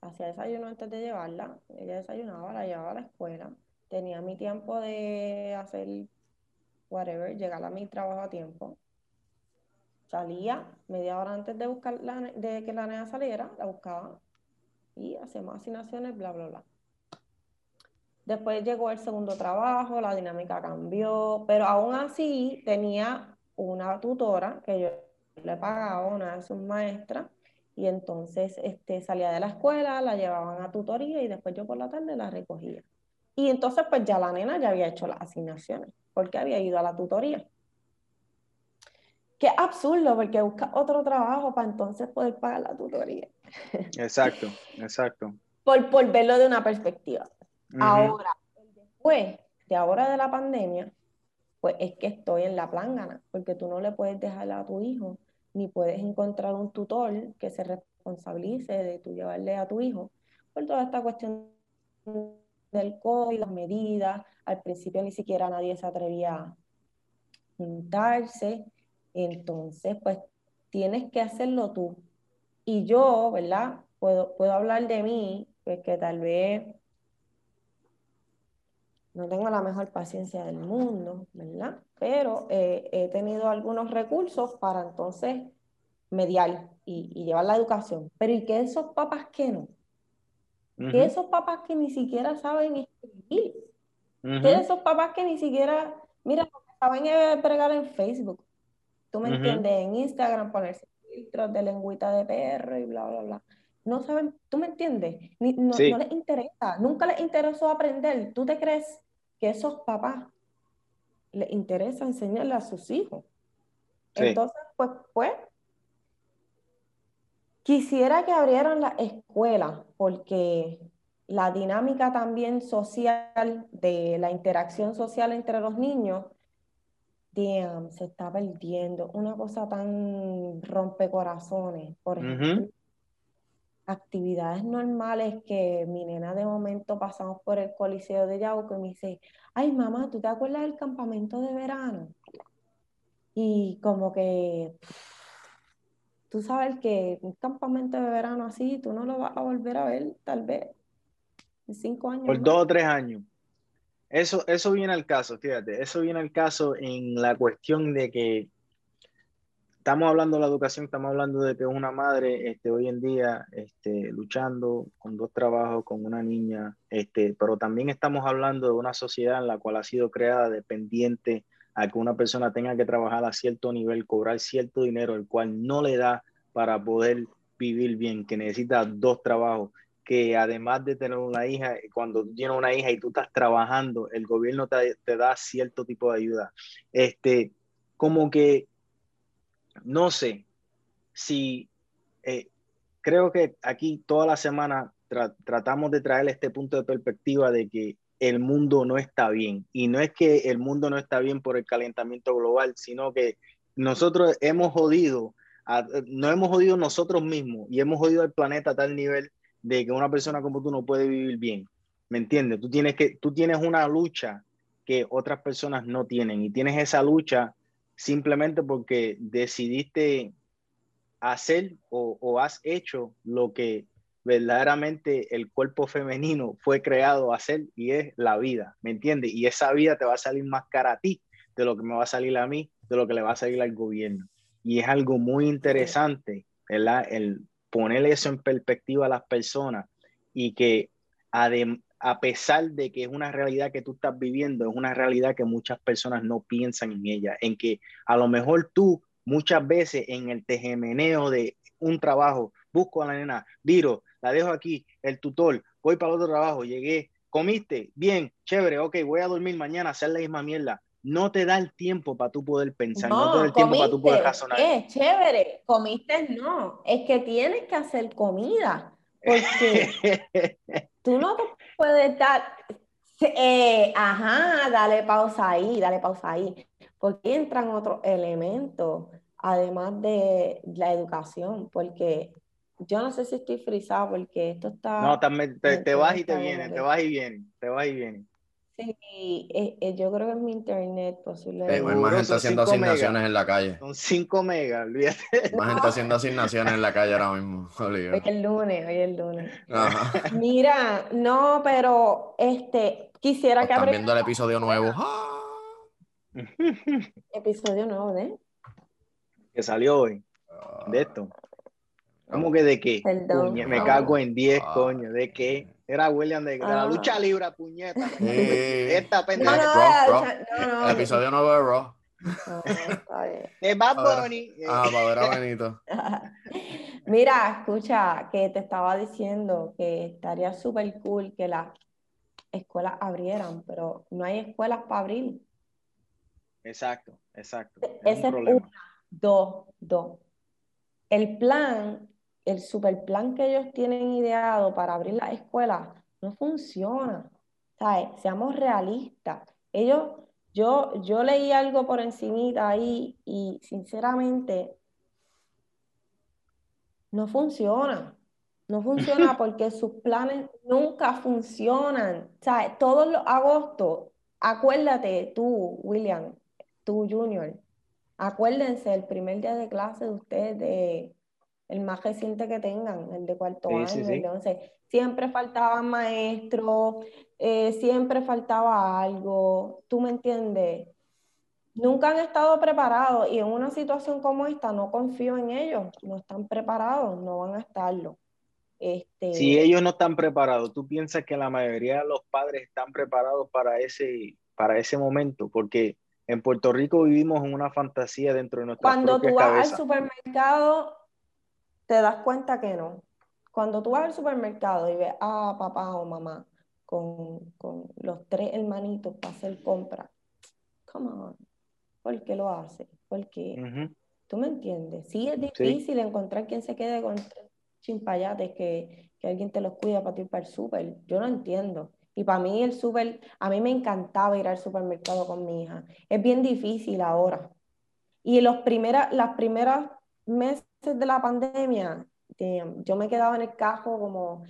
hacía desayuno antes de llevarla, ella desayunaba, la llevaba a la escuela, tenía mi tiempo de hacer whatever, llegar a mi trabajo a tiempo, salía media hora antes de buscar de que la nena saliera, la buscaba y hacíamos asignaciones, bla, bla, bla. Después llegó el segundo trabajo, la dinámica cambió, pero aún así tenía una tutora que yo le pagaba, una de sus maestras, y entonces este, salía de la escuela, la llevaban a tutoría y después yo por la tarde la recogía. Y entonces pues ya la nena ya había hecho las asignaciones, porque había ido a la tutoría. Que absurdo, porque busca otro trabajo para entonces poder pagar la tutoría. Exacto, exacto. Por, por verlo de una perspectiva. Ahora, después de ahora de la pandemia, pues es que estoy en la plangana, porque tú no le puedes dejar a tu hijo, ni puedes encontrar un tutor que se responsabilice de tú llevarle a tu hijo por toda esta cuestión del COVID, las medidas. Al principio ni siquiera nadie se atrevía a juntarse. Entonces, pues tienes que hacerlo tú. Y yo, ¿verdad? Puedo, puedo hablar de mí, pues que tal vez no tengo la mejor paciencia del mundo, ¿verdad? Pero eh, he tenido algunos recursos para entonces mediar y, llevar la educación. Pero ¿y qué esos papás que no? ¿Qué esos papás que ni siquiera saben escribir? ¿Qué esos papás que ni siquiera, mira, saben pregar en Facebook? ¿Tú me entiendes? En Instagram ponerse filtros de lengüita de perro y bla, bla, bla. No saben, ¿tú me entiendes? no, no les interesa, nunca les interesó aprender. ¿Tú te crees que esos papás les interesa enseñarle a sus hijos. Entonces, pues, pues, quisiera que abrieran la escuela, porque la dinámica también social de la interacción social entre los niños, damn, se está perdiendo. Una cosa tan rompecorazones, por ejemplo actividades normales que mi nena de momento pasamos por el Coliseo de Yauco y me dice, ay mamá, ¿tú te acuerdas del campamento de verano? Y como que tú sabes que un campamento de verano así, tú no lo vas a volver a ver tal vez en cinco años. Por dos o tres años. Eso, eso viene al caso, fíjate, eso viene al caso en la cuestión de que estamos hablando de la educación, estamos hablando de que una madre este, hoy en día este, luchando con dos trabajos, con una niña, este, pero también estamos hablando de una sociedad en la cual ha sido creada dependiente a que una persona tenga que trabajar a cierto nivel, cobrar cierto dinero, el cual no le da para poder vivir bien, que necesita dos trabajos, que además de tener una hija, cuando tienes una hija y tú estás trabajando, el gobierno te, te da cierto tipo de ayuda. Este, como que no sé si eh, creo que aquí toda la semana tratamos de traer este punto de perspectiva de que el mundo no está bien. Y no es que el mundo no está bien por el calentamiento global, sino que nosotros hemos jodido, no hemos jodido nosotros mismos y hemos jodido al planeta a tal nivel de que una persona como tú no puede vivir bien. ¿Me entiendes? Tú tienes, que, tú tienes una lucha que otras personas no tienen y tienes esa lucha simplemente porque decidiste hacer o, has hecho lo que verdaderamente el cuerpo femenino fue creado a hacer y es la vida, ¿me entiendes? Y esa vida te va a salir más cara a ti de lo que me va a salir a mí, de lo que le va a salir al gobierno. Y es algo muy interesante, ¿verdad? El poner eso en perspectiva a las personas y que además a pesar de que es una realidad que tú estás viviendo, es una realidad que muchas personas no piensan en ella, en que a lo mejor tú muchas veces en el tejemeneo de un trabajo, busco a la nena, viro, la dejo aquí, el tutor, voy para otro trabajo, llegué, comiste, bien, chévere, ok, voy a dormir mañana, hacer la misma mierda. No te da el tiempo para tú poder pensar, no, te da el tiempo para tú poder razonar. Es chévere, comiste no, es que tienes que hacer comida, porque tú no te puedes dar, eh, ajá, dale pausa ahí, dale pausa ahí, porque entran otros elementos, además de la educación, porque yo no sé si estoy frisada porque esto está... No, también te, te vas y te vienes, te vas y vienes, te vas y vienes. Sí, eh, eh, yo creo que es mi internet posiblemente. hay más gente haciendo asignaciones en la calle. Son 5 megas, olvídate. Más gente haciendo asignaciones en la calle ahora mismo. Hoy es el lunes, hoy es el lunes. Mira, no, pero este, quisiera que... Están viendo el episodio nuevo. Episodio nuevo de... Que salió hoy. De esto. ¿Cómo que de qué? me cago en 10, coño. ¿De qué? Era William de, la ah. lucha libre, puñeta. Esta pendeja. El episodio nuevo de Raw. de Bad Bunny. Ah, para ver a Benito. Mira, escucha, que te estaba diciendo que estaría súper cool que las escuelas abrieran, pero no hay escuelas para abrir. Exacto, exacto. Ese es una. dos, dos. El plan, el super plan que ellos tienen ideado para abrir la escuela no funciona. ¿Sabes? Seamos realistas. Ellos, yo, yo leí algo por encimita ahí y sinceramente no funciona. No funciona porque sus planes nunca funcionan. ¿Sabes? Todos los agostos, acuérdate tú, William, tú, Junior, acuérdense el primer día de clase de ustedes, de, el más reciente que tengan, el de cuarto año, el de once. Siempre faltaban maestros, eh, siempre faltaba algo, ¿tú me entiendes? Nunca han estado preparados y en una situación como esta no confío en ellos, no están preparados, no van a estarlo. Este... Si ellos no están preparados, ¿tú piensas que la mayoría de los padres están preparados para ese, para ese momento? Porque en Puerto Rico vivimos en una fantasía dentro de nuestra Cuando tú vas al supermercado, te das cuenta que no. Cuando tú vas al supermercado y ves a papá o mamá con, con los tres hermanitos para hacer compra, come on, ¿por qué lo hace? Porque, ¿tú me entiendes? Sí es difícil encontrar quien se quede con chimpayates, que, que alguien te los cuida para ti para el súper. Yo no entiendo. Y para mí el súper, a mí me encantaba ir al supermercado con mi hija. Es bien difícil ahora. Y los primera, las primeras meses de la pandemia, yo me quedaba en el cajo como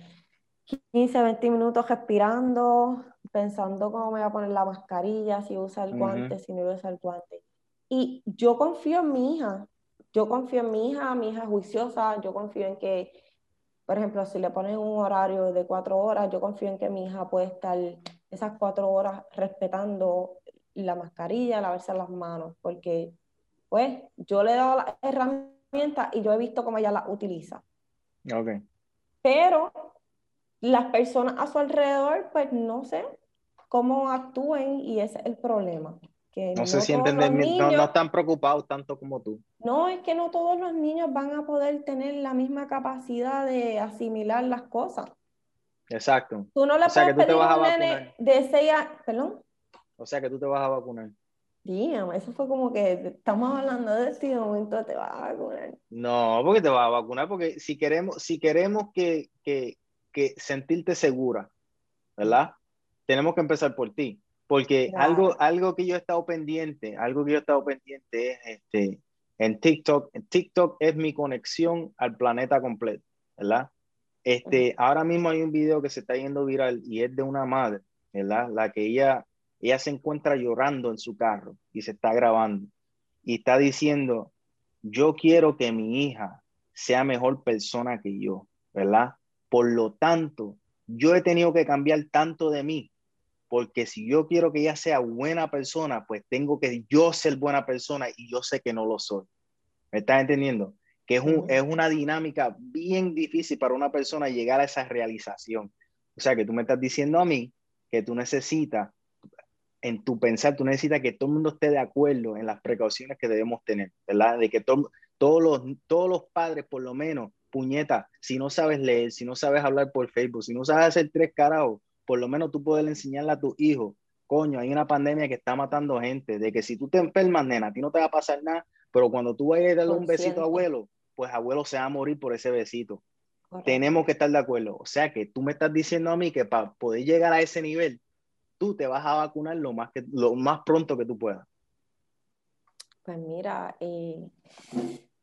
15, 20 minutos respirando, pensando cómo me voy a poner la mascarilla, si usa el guante, si no voy a usar el guante. Y yo confío en mi hija, yo confío en mi hija, mi hija es juiciosa, yo confío en que, por ejemplo, si le ponen un horario de cuatro horas, yo confío en que mi hija puede estar esas cuatro horas respetando la mascarilla, lavarse las manos, porque pues yo le he dado las herramientas y yo he visto cómo ella las utiliza. Okay. Pero las personas a su alrededor, pues no sé cómo actúen y ese es el problema. Que no, se sienten, no, no, están preocupados tanto como tú. No, es que no todos los niños van a poder tener la misma capacidad de asimilar las cosas. Exacto. Tú no le puedes pedir a un nene de 6 años, perdón. O sea que tú te vas a vacunar. Dígame, eso fue como que estamos hablando de este momento te vas a vacunar. No, porque te vas a vacunar, porque si queremos, si queremos que, que, que sentirte segura, ¿verdad? Tenemos que empezar por ti. Porque algo, algo que yo he estado pendiente, algo que yo he estado pendiente es este, en TikTok. TikTok es mi conexión al planeta completo, ¿verdad? Este, ahora mismo hay un video que se está yendo viral y es de una madre, ¿verdad? La que ella ella se encuentra llorando en su carro y se está grabando y está diciendo, yo quiero que mi hija sea mejor persona que yo, ¿verdad? Por lo tanto, yo he tenido que cambiar tanto de mí, porque si yo quiero que ella sea buena persona, pues tengo que yo ser buena persona y yo sé que no lo soy. ¿Me estás entendiendo? Que es, un, es una dinámica bien difícil para una persona llegar a esa realización. O sea, que tú me estás diciendo a mí que tú necesitas en tu pensar, tú necesitas que todo el mundo esté de acuerdo en las precauciones que debemos tener, ¿verdad? De que todos, los, todos los padres, por lo menos, puñeta, si no sabes leer, si no sabes hablar por Facebook, si no sabes hacer tres carajos, por lo menos tú puedes enseñarle a tu hijo, coño, hay una pandemia que está matando gente, de que si tú te enfermas, nena, a ti no te va a pasar nada, pero cuando tú vayas a darle un besito a abuelo, pues abuelo se va a morir por ese besito. Tenemos que estar de acuerdo. O sea que tú me estás diciendo a mí que para poder llegar a ese nivel, tú te vas a vacunar lo más, que, lo más pronto que tú puedas. Pues mira, eh,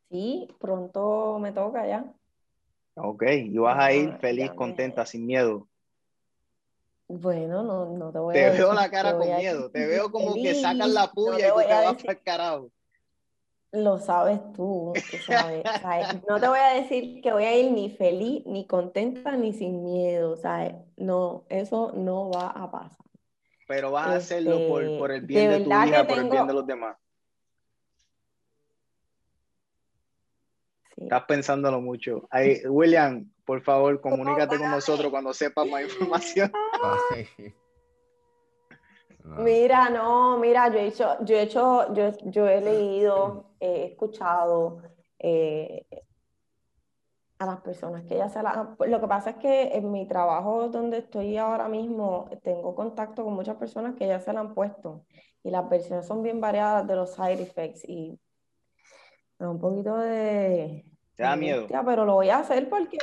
sí, pronto me toca ya. Ok, y vas a ir feliz, contenta, sin miedo. Bueno, no, no te voy a Te veo la cara con miedo, te veo como que sacan la puya y tú te vas para el carajo. Lo sabes tú, sabes, No te voy a decir que voy a ir ni feliz, ni contenta, ni sin miedo, ¿sabes? No, eso no va a pasar pero vas a hacerlo por, por, el bien de, tu hija, por el bien de los demás. Estás pensándolo mucho. William, por favor, comunícate con nosotros cuando sepas más información. Mira, no, mira, yo he hecho, yo he hecho, yo, yo he leído, he escuchado, eh, a las personas que ya se la Lo que pasa es que en mi trabajo donde estoy ahora mismo tengo contacto con muchas personas que ya se la han puesto y las versiones son bien variadas de los side effects y un poquito de... ¿Te da miedo? pero lo voy a hacer porque...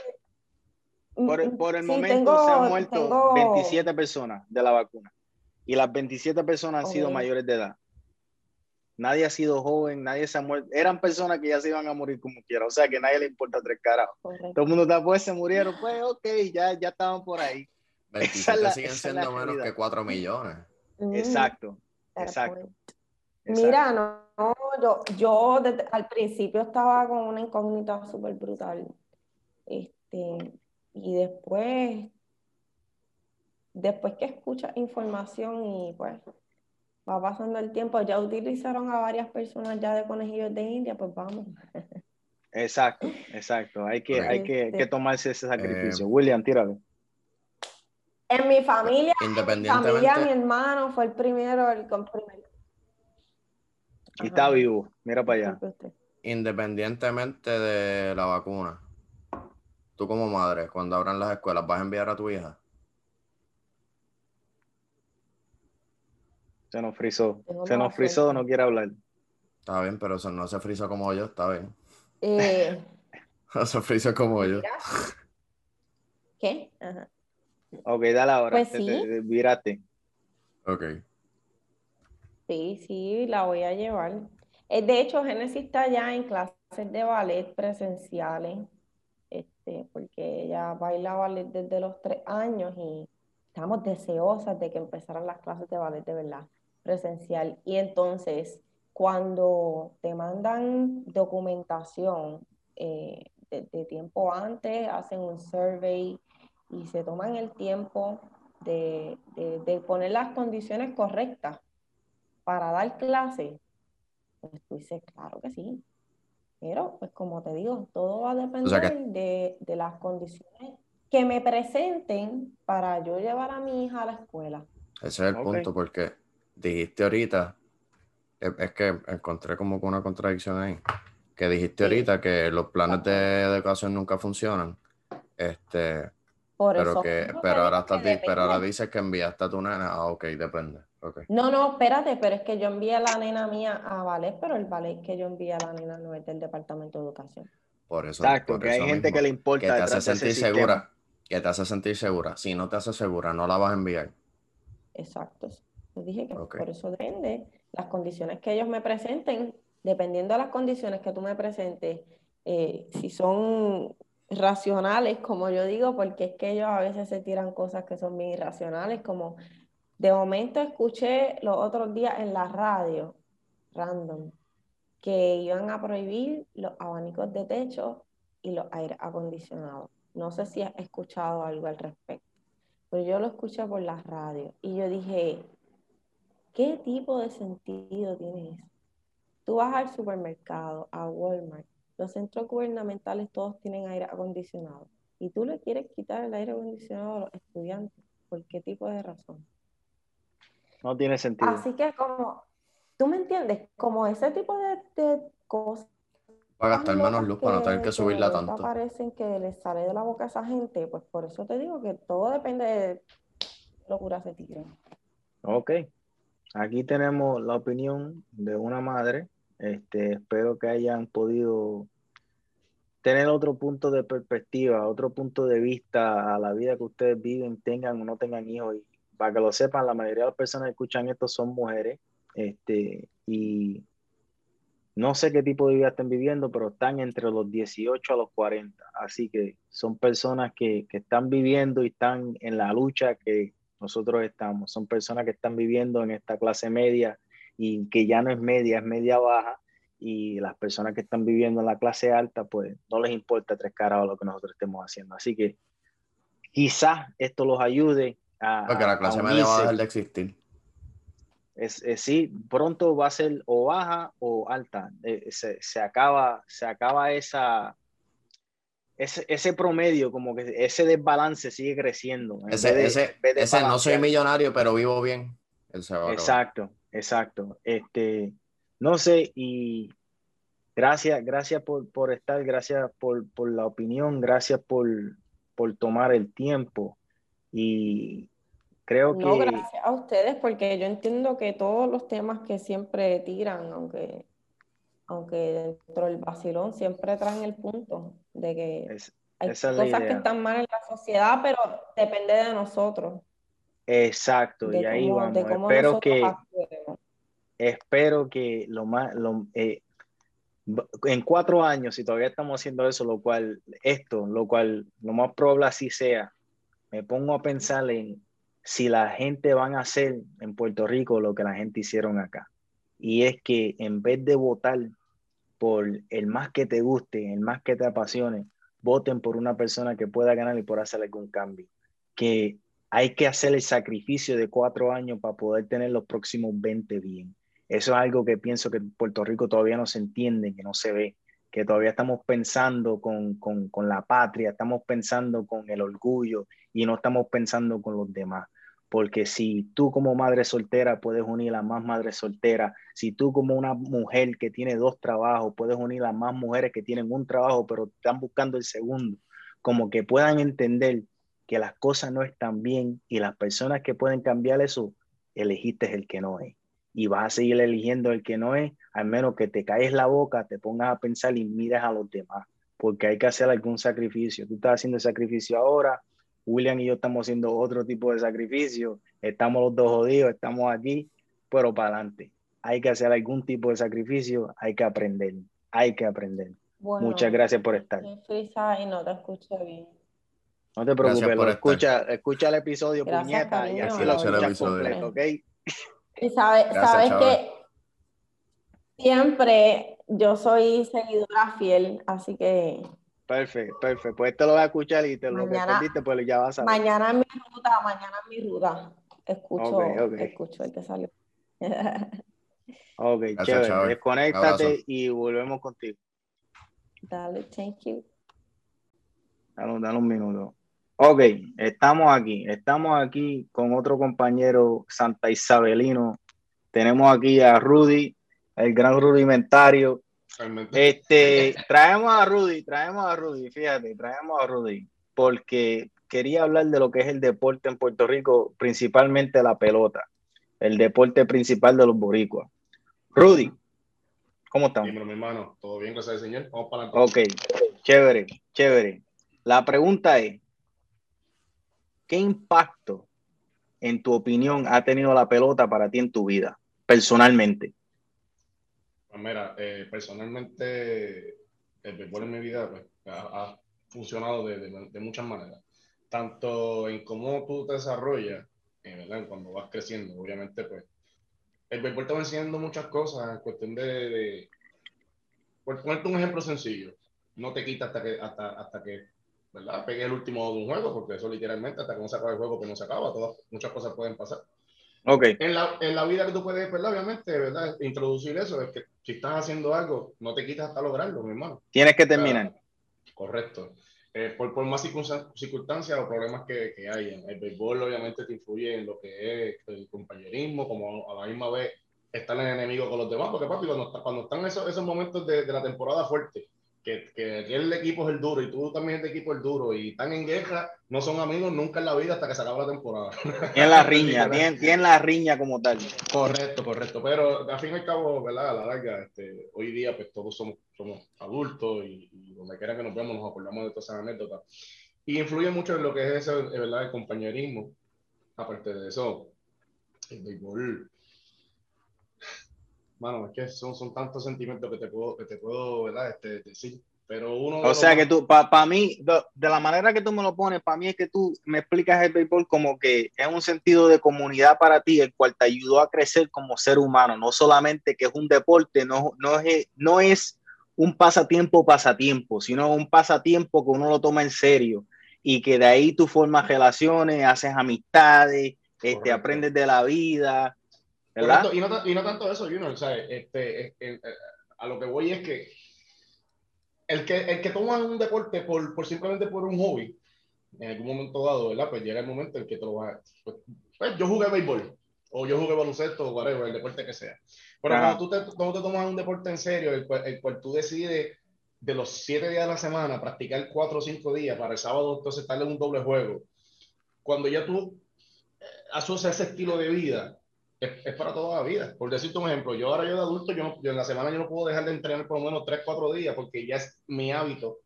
Por, el, por el momento se han muerto 27 personas de la vacuna y las 27 personas han sido mayores de edad. Nadie ha sido joven, nadie se ha muerto. Eran personas que ya se iban a morir como quiera, o sea que a nadie le importa tres carajos. Todo el mundo después se murieron, pues ok, ya, ya estaban por ahí. 27 siguen siendo menos que 4 millones. Exacto, exacto. Mira, no, yo, yo al principio estaba con una incógnita súper brutal. Este, y después, después que escuchas información y pues va pasando el tiempo, ya utilizaron a varias personas ya de conejillos de India, pues vamos. Exacto, exacto. Hay que, hay que, este, tomarse ese sacrificio. Eh, William, tíralo. En mi familia, mi familia, mi hermano fue el primero, el primero. Y está vivo, mira para allá. Independientemente de la vacuna, tú como madre, cuando abran las escuelas, ¿vas a enviar a tu hija? Se nos frizó. Se nos frizó, no quiere hablar. Está bien, pero eso no se frizó como yo, está bien. Eh... no se frizó como yo. ¿Qué? Ajá. Ok, dale ahora. Pues sí. Te, Ok. Sí, sí, la voy a llevar. Eh, de hecho, Genesis está ya en clases de ballet presenciales, este, porque ella baila ballet desde los tres años y estamos deseosas de que empezaran las clases de ballet de verdad presencial. Y entonces, cuando te mandan documentación eh, de, tiempo antes, hacen un survey y se toman el tiempo de, poner las condiciones correctas para dar clase, pues tú dices, claro que sí. Pero, pues como te digo, todo va a depender de, de las condiciones que me presenten para yo llevar a mi hija a la escuela. Ese es el punto, porque dijiste ahorita, es que encontré como una contradicción ahí, que dijiste ahorita que los planes de educación nunca funcionan. Este, pero que, pero ahora estás, pero ahora dices que enviaste a tu nena, ah, ok, depende. Okay. No, no, espérate, pero es que yo envié a la nena mía a ballet, pero el ballet que yo envié a la nena no es del departamento de educación. Por eso. Exacto, que hay gente que le importa. Que te hace sentir segura. Que te hace sentir segura. Si no te hace segura, no la vas a enviar. Exacto dije que por eso depende las condiciones que ellos me presenten, dependiendo de las condiciones que tú me presentes, eh, si son racionales, como yo digo, porque es que ellos a veces se tiran cosas que son bien irracionales, como de momento escuché los otros días en la radio, random, que iban a prohibir los abanicos de techo y los aire acondicionados. No sé si has escuchado algo al respecto, pero yo lo escuché por la radio y yo dije, ¿Qué tipo de sentido tiene eso? Tú vas al supermercado, a Walmart, los centros gubernamentales todos tienen aire acondicionado y tú le quieres quitar el aire acondicionado a los estudiantes. ¿Por qué tipo de razón? No tiene sentido. Así que como, tú me entiendes, como ese tipo de, cosas. Va a gastar menos luz para no tener que subirla tanto. Parecen que les sale de la boca a esa gente, pues por eso te digo que todo depende de locura se tiren. Ok, Aquí tenemos la opinión de una madre. Este, espero que hayan podido tener otro punto de perspectiva, otro punto de vista a la vida que ustedes viven, tengan o no tengan hijos. Y para que lo sepan, la mayoría de las personas que escuchan esto son mujeres. Este, y no sé qué tipo de vida están viviendo, pero están entre los 18 a los 40. Así que son personas que, que están viviendo y están en la lucha que nosotros estamos. Son personas que están viviendo en esta clase media y que ya no es media, es media baja. Y las personas que están viviendo en la clase alta, pues no les importa tres caras lo que nosotros estemos haciendo. Así que quizás esto los ayude a. Porque la clase media va a dejar de existir. Es, sí, pronto va a ser o baja o alta. Eh, se, se, acaba, se acaba esa, ese, promedio, como que ese desbalance sigue creciendo. Ese, ese, no soy millonario, pero vivo bien. Exacto, exacto. Este, no sé, y gracias, gracias por, estar, gracias por, la opinión, gracias por, por tomar el tiempo. Y creo que... No, gracias a ustedes, porque yo entiendo que todos los temas que siempre tiran, aunque aunque dentro del vacilón siempre traen el punto de que hay cosas que están mal en la sociedad, pero depende de nosotros. Exacto, y ahí vamos. Espero que, espero que lo más, eh, en cuatro años, si todavía estamos haciendo eso, lo cual, esto, lo cual, lo más probable así sea, me pongo a pensar en si la gente van a hacer en Puerto Rico lo que la gente hicieron acá. Y es que en vez de votar por el más que te guste, el más que te apasione, voten por una persona que pueda ganar y por hacer algún cambio. Que hay que hacer el sacrificio de cuatro años para poder tener los próximos 20 bien. Eso es algo que pienso que Puerto Rico todavía no se entiende, que no se ve, que todavía estamos pensando con, con, con la patria, estamos pensando con el orgullo y no estamos pensando con los demás porque si tú como madre soltera puedes unir a más madres solteras, si tú como una mujer que tiene dos trabajos puedes unir a más mujeres que tienen un trabajo pero están buscando el segundo, como que puedan entender que las cosas no están bien y las personas que pueden cambiar eso, elegiste el que no es. Y vas a seguir eligiendo el que no es, al menos que te caes la boca, te pongas a pensar y mires a los demás, porque hay que hacer algún sacrificio. Tú estás haciendo sacrificio ahora, William y yo estamos haciendo otro tipo de sacrificio, estamos los dos jodidos, estamos aquí, pero para adelante. Hay que hacer algún tipo de sacrificio, hay que aprender, hay que aprender. Muchas gracias por estar. y no te escucho bien. No te preocupes, escucha, escucha el episodio, puñeta, y así lo escuchas completo, ¿ok? Y sabes, sabes que siempre yo soy seguidora fiel, así que Perfecto, perfecto. Pues esto lo voy a escuchar y te lo que perdiste, pues ya vas a ver. Mañana en mi ruta, mañana en mi ruta. Escucho, escucho el que sale. ok, chévere. Desconéctate y volvemos contigo. Dale, thank you. Dale, dale un minuto. Ok, estamos aquí. Estamos aquí con otro compañero Santa Isabelino. Tenemos aquí a Rudy, el gran rudimentario este, traemos a Rudy, traemos a Rudy, fíjate, traemos a Rudy, porque quería hablar de lo que es el deporte en Puerto Rico, principalmente la pelota, el deporte principal de los boricuas. Rudy, ¿cómo estamos? Bien, mi hermano, todo bien, gracias al Señor. Vamos para adelante. Ok, chévere, chévere. La pregunta es, ¿qué impacto, en tu opinión, ha tenido la pelota para ti en tu vida, personalmente? Pues mira, eh, personalmente el béisbol en mi vida pues, ha, funcionado de, de, muchas maneras. Tanto en cómo tú te desarrollas, eh, ¿verdad? Cuando vas creciendo, obviamente, pues el béisbol te va enseñando muchas cosas en cuestión de, de por ponerte un ejemplo sencillo, no te quita hasta que, hasta, hasta que ¿verdad? pegue el último de un juego, porque eso literalmente hasta que no se acaba el juego, pues no se acaba, todas, muchas cosas pueden pasar. Okay. En, la, en la vida que tú puedes, ¿verdad? obviamente, ¿verdad? introducir eso, es que si estás haciendo algo, no te quitas hasta lograrlo, mi hermano. Tienes que terminar. correcto. Eh, por, por, más circunstancias o problemas que, que hay. El béisbol obviamente te influye en lo que es el compañerismo, como a la misma vez estar en enemigo con los demás, porque papi, cuando, cuando están esos, esos momentos de, de la temporada fuerte, que, que el equipo es el duro y tú también el equipo es el duro y están en guerra, no son amigos nunca en la vida hasta que se acaba la temporada. Tienen la riña, tienen, la riña como tal. Correcto, correcto, pero al fin y al cabo, ¿verdad? A la larga, este, hoy día pues todos somos, somos adultos y, donde quiera que nos vemos nos acordamos de todas esas anécdotas. Y influye mucho en lo que es ese, ¿verdad? El compañerismo. Aparte de eso, el béisbol mano, es que son, son tantos sentimientos que te puedo, que te puedo ¿verdad? Este, decir. Pero uno o sea que tú, para mí, de, la manera que tú me lo pones, para mí es que tú me explicas el béisbol como que es un sentido de comunidad para ti, el cual te ayudó a crecer como ser humano, no solamente que es un deporte, no, no, es, no es un pasatiempo pasatiempo, sino un pasatiempo que uno lo toma en serio y que de ahí tú formas relaciones, haces amistades, este, aprendes de la vida, y, no, y, no, tanto eso, Junior, Este, a lo que voy es que el que, el que toma un deporte por, por simplemente por un hobby, en algún momento dado, ¿verdad? Pues llega el momento en que te lo va pues, pues, yo jugué béisbol, o yo jugué baloncesto, o whatever, el deporte que sea. Pero cuando tú, te, cuando te tomas un deporte en serio, el cual, el cual tú decides de los siete días de la semana, practicar cuatro o cinco días para el sábado, entonces darle un doble juego. Cuando ya tú eh, asocias ese estilo de vida es, para toda la vida. Por decirte un ejemplo, yo ahora yo de adulto, yo, yo en la semana yo no puedo dejar de entrenar por lo menos 3, 4 días porque ya es mi hábito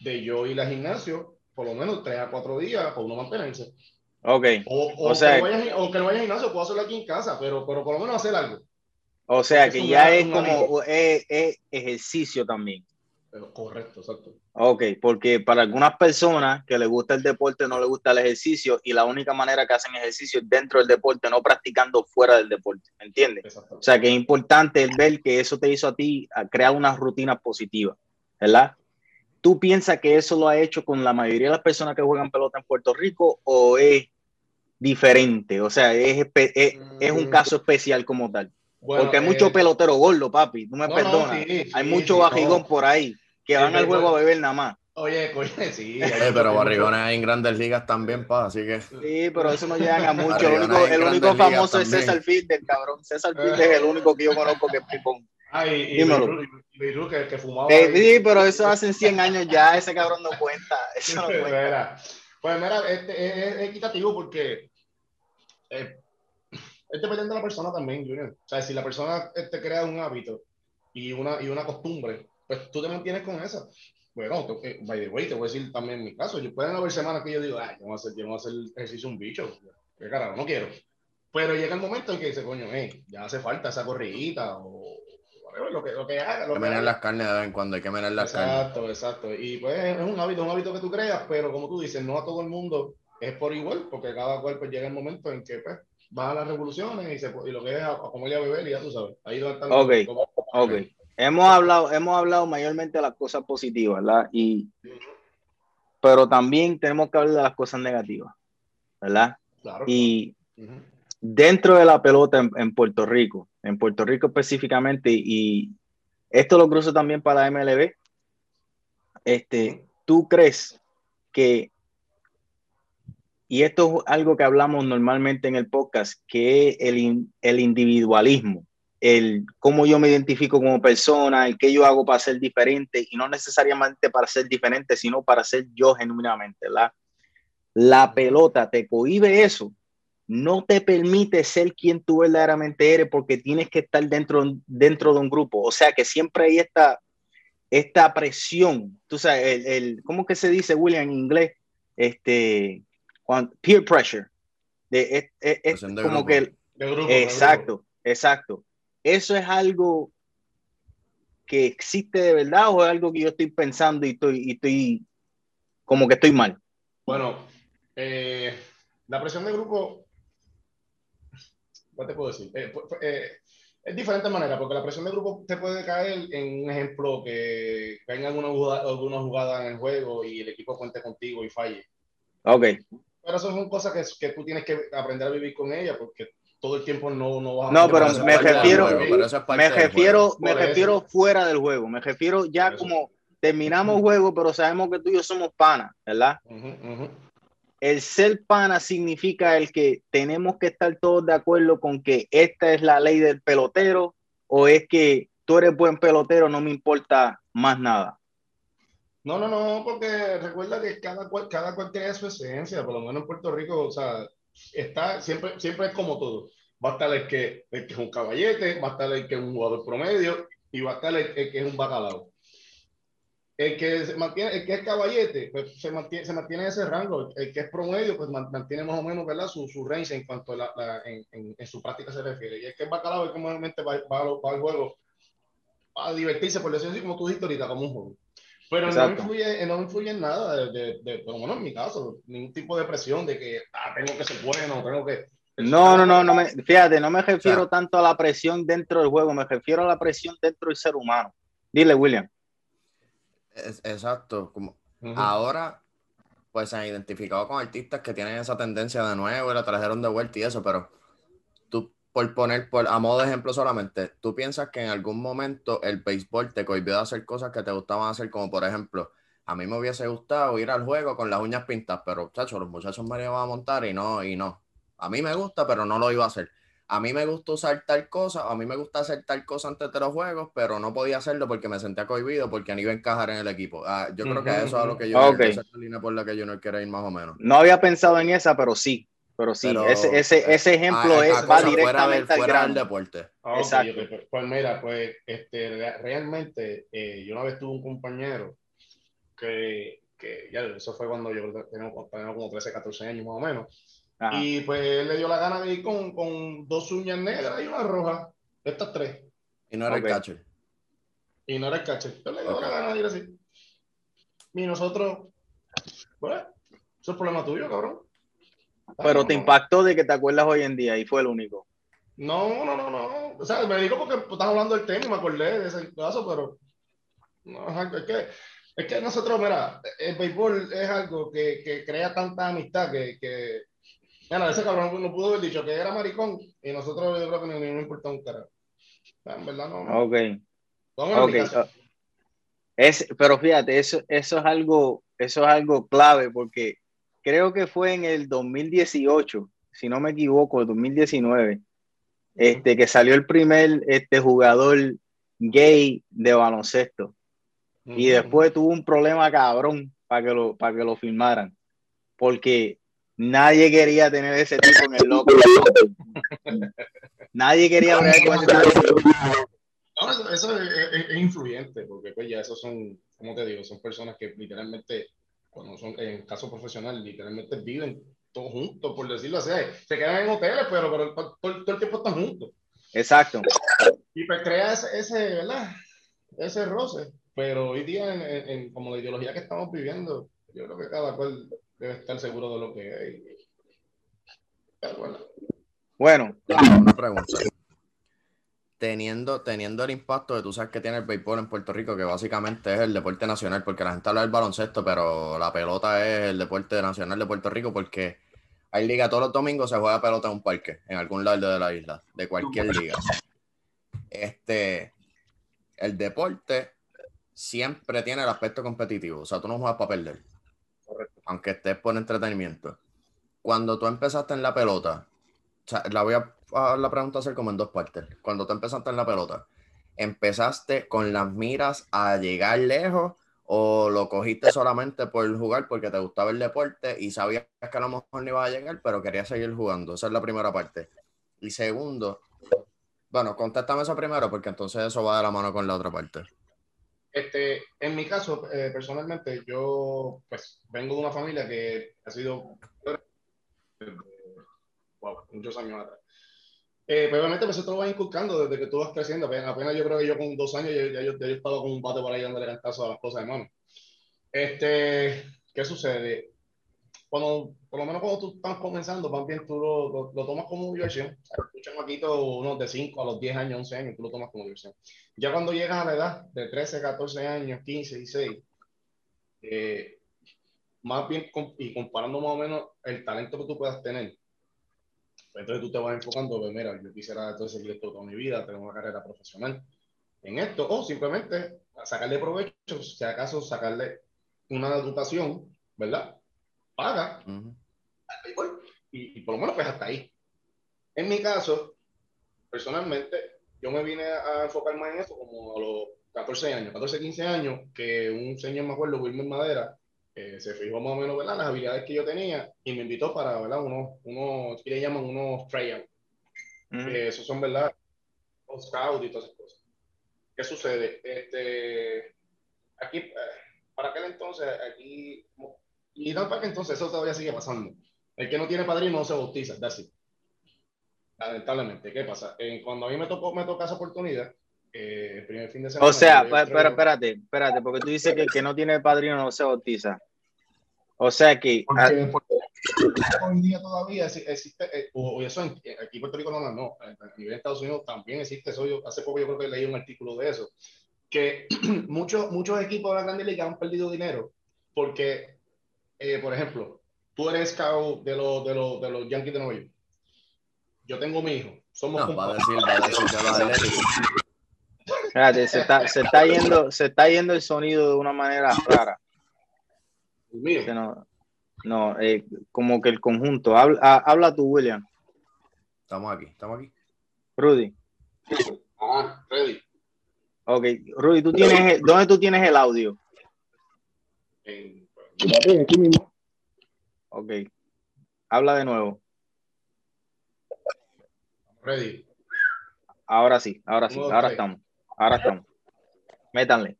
de yo ir al gimnasio por lo menos 3 a 4 días para uno mantenerse. Ok. O, o, sea, que no vaya, o que no vaya al gimnasio, puedo hacerlo aquí en casa, pero, pero por lo menos hacer algo. O sea, que ya es como es, es ejercicio también. Correcto, exacto. Ok, porque para algunas personas que les gusta el deporte no les gusta el ejercicio y la única manera que hacen ejercicio es dentro del deporte, no practicando fuera del deporte, ¿me entiendes? O sea que es importante el ver que eso te hizo a ti a crear una rutina positiva, ¿verdad? ¿Tú piensas que eso lo ha hecho con la mayoría de las personas que juegan pelota en Puerto Rico o es diferente? O sea, es, es un mm. caso especial como tal. Porque hay mucho eh, pelotero gordo, papi, tú me perdonas. hay mucho bajigón por ahí que van al juego a beber nada más. Oye, oye, sí. Eh, pero barrigones hay en grandes ligas también, pa, así que. Sí, pero eso no llega a mucho. El único, el único famoso es César Fielder, cabrón. César Fielder es el único que yo conozco que es pipón. Ay, y, y, que, que fumaba. Eh, sí, pero eso hace 100 años ya, ese cabrón no cuenta. Eso no cuenta. Pues mira, este, es, es, equitativo porque eh, es dependiendo de la persona también, Junior. O sea, si la persona te este, crea un hábito y una, y una costumbre, pues tú te mantienes con esa. Bueno, te, by the way, te voy a decir también en mi caso. Yo pueden haber semanas que yo digo, ay, yo voy a hacer, yo voy a hacer ejercicio un bicho. Qué carajo, no quiero. Pero llega el momento en que dice, coño, hey, ya hace falta esa corridita o lo que, lo que haga. Lo hay que menear las carnes de vez en cuando, hay que menear las carnes. Exacto, exacto. Y pues es un hábito, un hábito que tú creas, pero como tú dices, no a todo el mundo es por igual, porque cada cual pues llega el momento en que pues va a las revoluciones y, se, y lo que es a, a comer y a beber y ya tú sabes. Ahí donde están Ok, ok. Hemos hablado, hemos hablado mayormente de las cosas positivas, ¿verdad? Y, pero también tenemos que hablar de las cosas negativas, ¿verdad? Claro. Y dentro de la pelota en, Puerto Rico, en Puerto Rico específicamente, y esto lo cruzo también para la MLB, este, ¿tú crees que y esto es algo que hablamos normalmente en el podcast, que es el, el individualismo, el cómo yo me identifico como persona, el qué yo hago para ser diferente, y no necesariamente para ser diferente, sino para ser yo genuinamente. La, la pelota te cohibe eso, no te permite ser quien tú verdaderamente eres porque tienes que estar dentro, dentro de un grupo. O sea que siempre hay esta, esta presión, tú sabes, el, el, ¿cómo que se dice, William, en inglés? Este, peer pressure. De, es, como que... exacto, exacto. ¿Eso es algo que existe de verdad o es algo que yo estoy pensando y estoy, y estoy como que estoy mal? Bueno, eh, la presión de grupo, ¿qué te puedo decir? Eh, eh, es diferente manera, porque la presión de grupo te puede caer en un ejemplo que venga alguna jugada, alguna jugada en el juego y el equipo cuente contigo y falle. Ok. Pero eso son cosas que, que tú tienes que aprender a vivir con ella porque todo el tiempo no, no vas a... No, pero me refiero, me refiero, me refiero fuera del juego, me refiero ya como terminamos juego, pero sabemos que tú y yo somos panas, ¿verdad? El ser pana significa el que tenemos que estar todos de acuerdo con que esta es la ley del pelotero o es que tú eres buen pelotero, no me importa más nada. No, no, no, porque recuerda que cada cual, cada cual tiene su esencia, por lo menos en Puerto Rico, o sea, está, siempre, siempre es como todo. Va a estar el que, el que es un caballete, va a estar el que es un jugador promedio y va a estar el, que es un bacalao. El que, se mantiene, el que es caballete, pues se mantiene, se mantiene ese rango. El que es promedio, pues mantiene más o menos ¿verdad? Su, su range en cuanto a la, en, en, su práctica se refiere. Y el que es bacalao es como realmente va, va, va al juego a divertirse, por decirlo así, como tú dijiste ahorita, como un juego. Pero no influye, no influye en nada, de, de, de, por lo menos en mi caso, ningún tipo de presión de que ah, tengo que ser bueno, tengo que... No, no, no, no me, fíjate, no me refiero tanto a la presión dentro del juego, me refiero a la presión dentro del ser humano. Dile, William. exacto, como ahora pues se han identificado con artistas que tienen esa tendencia de nuevo y la trajeron de vuelta y eso, pero por poner, por, a modo de ejemplo solamente, ¿tú piensas que en algún momento el béisbol te cohibió de hacer cosas que te gustaban hacer? Como por ejemplo, a mí me hubiese gustado ir al juego con las uñas pintadas, pero muchachos, los muchachos me iban a montar y no, y no. A mí me gusta, pero no lo iba a hacer. A mí me gusta usar tal cosa, a mí me gusta hacer tal cosa antes de los juegos, pero no podía hacerlo porque me sentía cohibido, porque no iba a encajar en el equipo. Ah, yo creo que eso es lo que yo, okay. esa línea por la que yo no quiero ir más o menos. No había pensado en esa, pero sí, Pero sí, Pero, ese, ese, ese ejemplo a- es, va fuera del- directamente al fuera del grano. deporte. Ah, Exacto. pues, pues mira, pues este, re- realmente eh, yo una vez tuve un compañero que, que ya eso fue cuando yo tenía, tenía como 13, 14 años más o menos. Ajá. Y pues él le dio la gana de ir con, con dos uñas negras y una roja, estas tres. Y no era Ok. el catcher. Y no era el catcher. Él le dio Ok. la gana de ir así. Y nosotros, bueno, eso es problema tuyo, cabrón. Pero te impactó de que te acuerdas hoy en día y fue el único. No, no, no, no. O sea, me dijo porque estás hablando del tema y me acordé de ese caso, pero no, es, que, es que nosotros, mira, el béisbol es algo que, que crea tanta amistad que, que mira, ese cabrón no pudo haber dicho que era maricón y nosotros yo creo que ni, nos importa un carajo. En verdad, no. no. Ok. Vamos a Ok, mi caso. ah, Es, pero fíjate, eso, eso es algo, eso es algo clave porque creo que fue en el 2018, si no me equivoco, 2019, este, que salió el primer este, jugador gay de baloncesto y después tuvo un problema cabrón para que lo, para que lo filmaran porque nadie quería tener ese tipo en el loco. Nadie quería hablar con ese tipo. No, eso, eso es, es- es influyente, porque pues ya esos son, como te digo, son personas que literalmente, cuando son en caso profesional, literalmente viven todos juntos, por decirlo así. Se quedan en hoteles, pero, pero todo, el tiempo están juntos. Exacto. Y pues crea ese, ese, ¿verdad? Ese roce. Pero hoy día, en, en- como la ideología que estamos viviendo, yo creo que cada cual debe estar seguro de lo que es. Bueno, Una pregunta. Teniendo, teniendo el impacto que tú sabes que tiene el béisbol en Puerto Rico, que básicamente es el deporte nacional, porque la gente habla del baloncesto, pero la pelota es el deporte nacional de Puerto Rico, porque hay liga todos los domingos, se juega pelota en un parque, en algún lado de la isla, de cualquier liga. Este, el deporte siempre tiene el aspecto competitivo, o sea, tú no juegas para perder, Correcto. aunque estés por entretenimiento. Cuando tú empezaste en la pelota, o sea, la voy a, a la pregunta hacer como en dos partes. Cuando tú empezaste en la pelota, ¿empezaste con las miras a llegar lejos o lo cogiste solamente por jugar porque te gustaba el deporte y sabías que a lo mejor no ibas a llegar, pero querías seguir jugando? Esa es la primera parte. Y segundo, bueno, contéstame eso primero porque entonces eso va de la mano con la otra parte. Este, en mi caso, eh, personalmente, yo pues vengo de una familia que ha sido desde, wow, muchos años atrás. Eh, pero obviamente pues, eso te lo vas inculcando desde que tú vas creciendo. Apenas, apenas yo creo que yo con dos años ya, ya yo, ya yo estaba con un bate por ahí dándole cantazo a las cosas de mano. Este, ¿qué sucede? Cuando, por lo menos cuando tú estás comenzando, bien tú lo, lo, lo tomas como diversión. Un chamaquito, unos de 5 a los 10 años, 11 años, tú lo tomas como diversión. Ya cuando llegas a la edad de 13, 14 años, 15, 16, eh, más bien y comparando más o menos el talento que tú puedas tener, pues entonces tú te vas enfocando, pues mira, yo quisiera entonces seguir esto toda mi vida, tener una carrera profesional en esto, o simplemente sacarle provecho, si acaso sacarle una educación, ¿verdad? Paga, ahí voy. Y, y por lo menos pues hasta ahí. En mi caso, personalmente, yo me vine a enfocar más en eso como a los 14 años, 14, 15 años, que un señor, me acuerdo, Wilmer Madera, eh, se fijó más o menos, ¿verdad? Las habilidades que yo tenía y me invitó para, ¿verdad? Unos, unos, ¿qué le llaman? Unos tryouts. Ujú. que esos son, ¿verdad? Los scouts y todas esas cosas. ¿Qué sucede? Este, aquí, eh, para aquel entonces, aquí, y no para aquel entonces, eso todavía sigue pasando. El que no tiene padrino no se bautiza, that's it. Lamentablemente, ¿qué pasa? Eh, cuando a mí me tocó, me toca esa oportunidad, eh, el primer fin de semana. O sea, pero espérate, espérate, porque tú dices que el que no tiene padrino no se bautiza. O sea que, ah, Porque hoy día todavía exi- existe, eh, o, eso en, aquí en Puerto Rico no, no, a nivel de Estados Unidos también existe eso. Yo, hace poco yo creo que leí un artículo de eso, que muchos, muchos equipos de la Grande Liga han perdido dinero porque, eh, por ejemplo, tú eres scout de los, de, los, de los Yankees de Nueva York. Yo tengo mi hijo, somos No, va a decir, va a decir. Espérate, se está, se está yendo, se está yendo el sonido de una manera rara. El mío. No, no, eh, como que el conjunto. Habla, ah, habla tú, William. Estamos aquí, estamos aquí. Rudy. Ah, ready. Ok, Rudy, tú tienes, ¿dónde tú tienes el audio? En- Ok. Habla de nuevo. Ready. Ahora sí, ahora sí, ahora estamos. Ahora estamos. Métanle.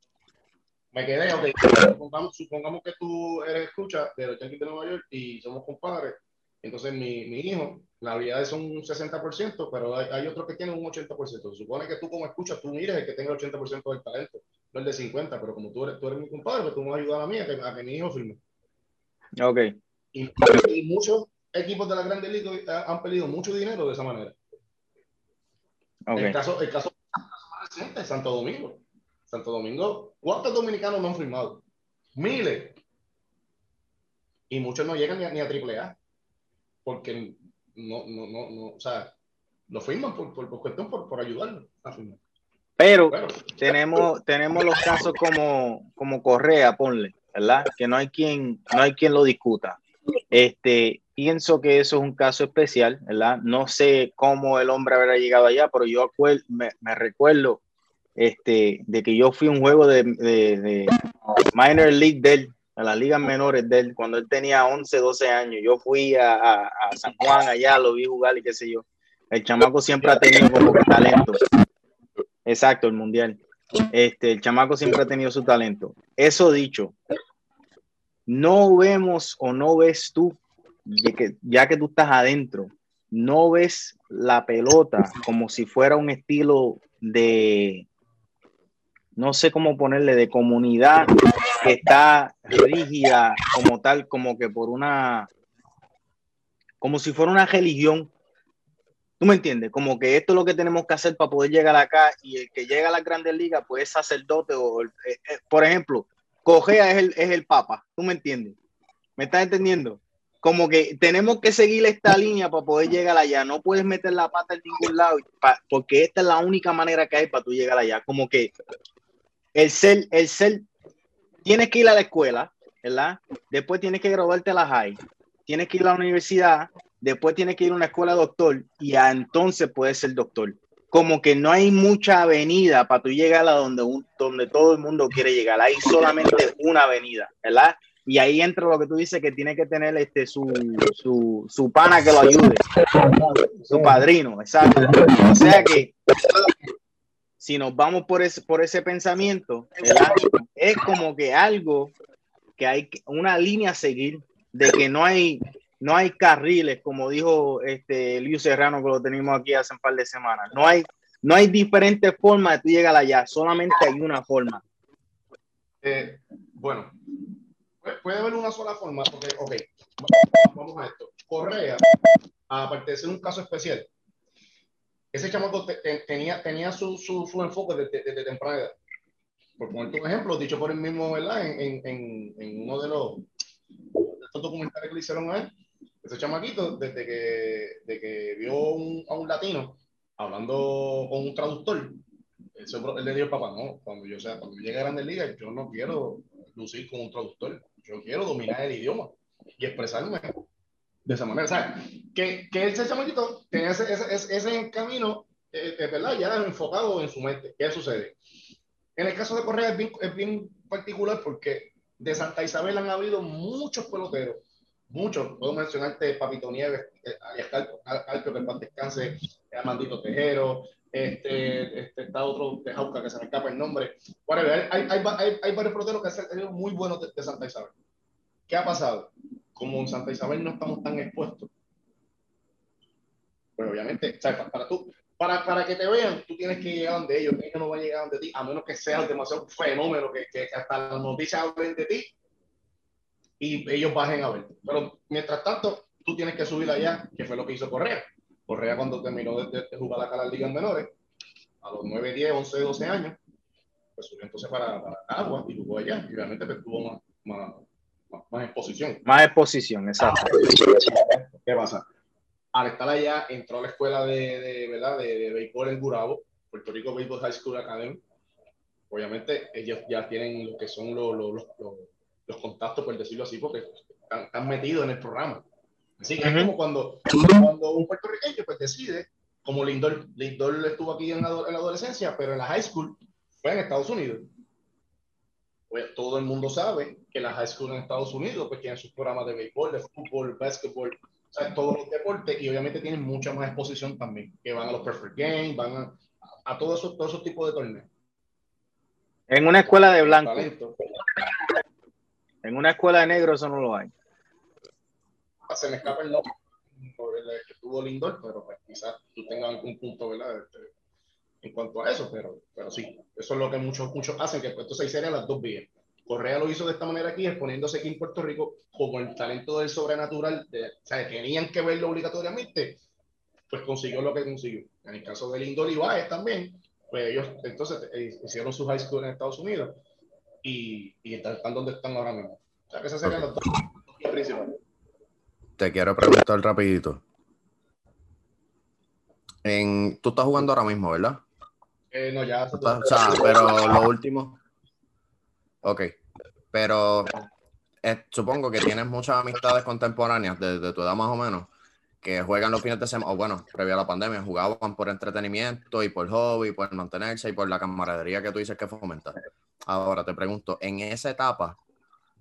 Me quedé, ok. Supongamos, supongamos que tú eres escucha de los Yankees de Nueva York y somos compadres. Entonces, mi, mi hijo, las habilidades son un 60%, pero hay, hay otros que tienen un 80%. Se supone que tú, como escucha, tú mires el que tenga el 80% del talento, no el de 50%, pero como tú eres, tú eres mi compadre, pues tú me vas a ayudar a mí a que, a que mi hijo firme. Ok. Y, y muchos equipos de la Grande Liga eh, han perdido mucho dinero de esa manera. Ok. El caso, el caso reciente Santo Domingo. Santo Domingo, ¿cuántos dominicanos no han firmado? Miles. Y muchos no llegan ni a, ni a AAA. Porque no, no, no, no, o sea, lo firman por, por, por cuestión, por, por ayudarnos a firmar. Pero Bueno, tenemos, tenemos los casos como, como Correa, ponle, ¿verdad? Que no hay quien, no hay quien lo discuta. Este, pienso que eso es un caso especial, ¿verdad? No sé cómo el hombre habrá llegado allá, pero yo me, me recuerdo este, de que yo fui a un juego de, de, de minor league de él, a las ligas menores de él, cuando él tenía 11, 12 años. Yo fui a, a, a San Juan allá, lo vi jugar y qué sé yo. El chamaco siempre ha tenido como talento. Exacto, el mundial. Este, el chamaco siempre ha tenido su talento. Eso dicho, no vemos o no ves tú, ya que, ya que tú estás adentro, no ves la pelota como si fuera un estilo de, no sé cómo ponerle, de comunidad que está rígida como tal, como que por una, como si fuera una religión. ¿Tú me entiendes? Como que esto es lo que tenemos que hacer para poder llegar acá y el que llega a las grandes ligas, pues es sacerdote o, eh, eh, por ejemplo, Cogea es el, es el papa. ¿Tú me entiendes? ¿Me estás entendiendo? Como que tenemos que seguir esta línea para poder llegar allá. No puedes meter la pata en ningún lado porque esta es la única manera que hay para tú llegar allá. Como que el ser, el ser, tienes que ir a la escuela, ¿verdad? Después tienes que graduarte a la high, tienes que ir a la universidad, después tienes que ir a una escuela doctor y a entonces puedes ser doctor. Como que no hay mucha avenida para tú llegar a donde, donde todo el mundo quiere llegar. Hay solamente una avenida, ¿verdad? Y ahí entra lo que tú dices que tiene que tener este su, su, su pana que lo ayude, su padrino, exacto. O sea que si nos vamos por ese, por ese pensamiento, ¿verdad? es como que algo que hay una línea a seguir de que no hay no hay carriles como dijo este Luis Serrano que lo tenemos aquí hace un par de semanas no hay no hay diferentes formas de tú llegar allá solamente hay una forma Eh, bueno, puede- haber una sola forma, porque, ok, vamos a esto. Correa, aparte de ser un caso especial, ese chamaco te- te- tenía, tenía su, su, su enfoque desde, desde temprana edad. Por ponerte un ejemplo, dicho por él mismo, ¿verdad? En, en, en, uno de los, de estos documentales que le hicieron a él, ese chamaquito, desde que, de que vio un- a un latino hablando con un traductor, él, le dijo al papá, no, cuando yo sea, cuando yo llegue a Grandes Ligas, yo no quiero lucir como un traductor, yo quiero dominar el idioma y expresarme de esa manera. Sea, que, que ese chamaquito tenía ese, ese, ese, camino, eh, eh, ¿verdad? Ya enfocado en su mente. ¿Qué sucede? En el caso de Correa es bien, es bien particular porque de Santa Isabel han habido muchos peloteros, muchos. Puedo mencionarte Papito Nieves, alias Calpio, que paz descanse, Amandito Tejero, este, este, está otro de Jauca que se me escapa el nombre. Whatever. Hay, hay, hay, hay varios peloteros que han sido muy buenos de, de Santa Isabel. ¿Qué ha pasado? Como en Santa Isabel no estamos tan expuestos, pues obviamente, o sea, para, para tú, para, para que te vean, tú tienes que llegar donde ellos, ellos no van a llegar donde ti, a menos que seas demasiado fenómeno, que, que hasta las noticias hablen de ti y ellos bajen a ver. Pero mientras tanto, tú tienes que subir allá, que fue lo que hizo Correa. Correa cuando terminó de, de, de jugar acá las ligas menores, a los 9, 10, 11, 12 años, pues subió entonces para, para Agua y jugó allá, y obviamente pues, tuvo más, más, más, más exposición. más exposición exacto ¿Qué pasa? Al estar allá, entró a la escuela de, de ¿verdad? De, béisbol en Gurabo, Puerto Rico Baseball High School Academy. Obviamente, ellos ya tienen lo que son los, los, los, los, los contactos, por decirlo así, porque están, están, metidos en el programa. Así que uh -huh. es como cuando, cuando un puertorriqueño pues, decide, como Lindor, Lindor estuvo aquí en la, en la adolescencia, pero en la high school fue en Estados Unidos. Pues todo el mundo sabe que la high school en Estados Unidos pues tienen sus programas de béisbol, de fútbol, básquetbol, o sea, todos los deportes y obviamente tienen mucha más exposición también, que van a los Perfect Games, van a, a todos esos, todos esos tipos de torneos. En una escuela de blanco. En una escuela de negro eso no lo hay. Se me escapa el nombre que tuvo Lindor, pero pues, quizás tú tengas algún punto, ¿verdad? Este, en cuanto a eso, pero, pero sí, eso es lo que muchos, muchos hacen, que pues, entonces serían las dos vías. Correa lo hizo de esta manera aquí, exponiéndose aquí en Puerto Rico como el talento del sobrenatural, de, o sea, tenían que verlo obligatoriamente, pues consiguió lo que consiguió. En el caso de Lindor y Baez también, pues ellos entonces eh, hicieron su high school en Estados Unidos y, y están, donde están ahora mismo. O sea, que esas serían las dos principales. Te quiero preguntar rapidito. En, tú estás jugando ahora mismo, ¿verdad? Eh, no, ya. o sea, pero lo último. Ok. Pero eh, supongo que tienes muchas amistades contemporáneas de, tu edad más o menos que juegan los fines de semana, o bueno, previo a la pandemia, jugaban por entretenimiento y por hobby, por mantenerse y por la camaradería que tú dices que fomenta. Ahora te pregunto, en esa etapa,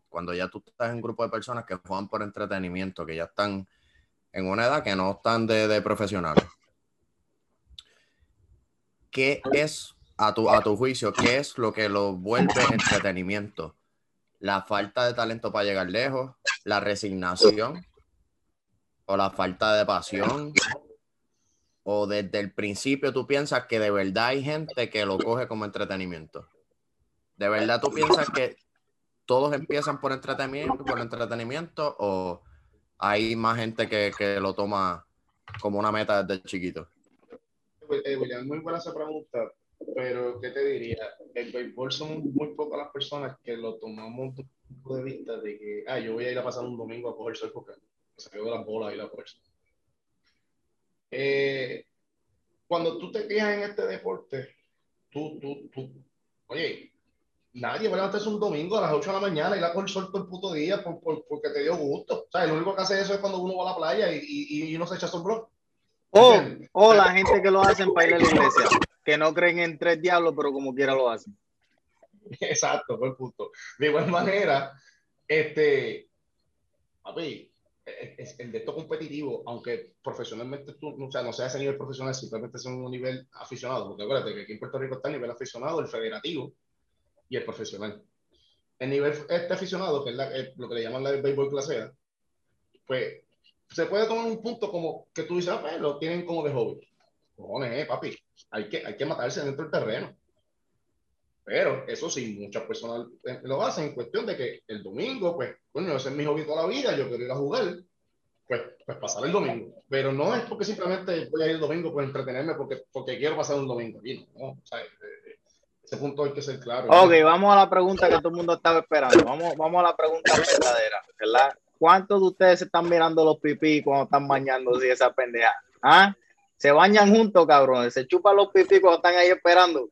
cuando ya tú estás en un grupo de personas que juegan por entretenimiento, que ya están en una edad que no están de, de profesionales, ¿qué es, a tu, a tu juicio, qué es lo que lo vuelve entretenimiento? ¿La falta de talento para llegar lejos? ¿La resignación? ¿O la falta de pasión? ¿O desde el principio tú piensas que de verdad hay gente que lo coge como entretenimiento? ¿De verdad tú piensas que todos empiezan por entretenimiento, por entretenimiento o hay más gente que, que lo toma como una meta desde chiquito? eh, William, muy buena esa pregunta, pero ¿qué te diría? El béisbol son muy pocas las personas que lo tomamos desde punto de vista de que, ah, yo voy a ir a pasar un domingo a coger sol porque se las bolas y la fuerza. Eh, cuando tú te quejas en este deporte, tú, tú, tú, oye, nadie va a levantarse un domingo a las 8 de la mañana y la coger sol todo el puto día por, por, porque te dio gusto. O sea, lo único que hace eso es cuando uno va a la playa y, y, y uno se echa sombrero. O, o la gente que lo hacen para ir a la iglesia, que no creen en tres diablos, pero como quiera lo hacen. Exacto, buen punto. De igual manera, este, papi, el de esto competitivo, aunque profesionalmente tú, o sea, no sea ese nivel profesional, simplemente es un nivel aficionado, porque acuérdate que aquí en Puerto Rico está el nivel aficionado, el federativo y el profesional. El nivel este aficionado, que es, lo que le llaman la béisbol clase A, pues se puede tomar un punto como que tú dices, ah, pues, lo tienen como de hobby. Cojones, eh, papi, hay que, hay que matarse dentro del terreno. Pero eso sí, muchas personas lo hacen en cuestión de que el domingo, pues, bueno, ese es mi hobby toda la vida, yo quiero ir a jugar, pues, pues pasar el domingo. Pero no es porque simplemente voy a ir el domingo por entretenerme porque, porque quiero pasar un domingo. no, o sea, eh, eh, ese punto hay que ser claro. Ok, vamos a la pregunta que todo el mundo estaba esperando. Vamos, vamos a la pregunta verdadera, ¿verdad? ¿Cuántos de ustedes se están mirando los pipí cuando están bañando y esa pendeja? ¿Ah? Se bañan juntos, cabrón. Se chupan los pipí cuando están ahí esperando.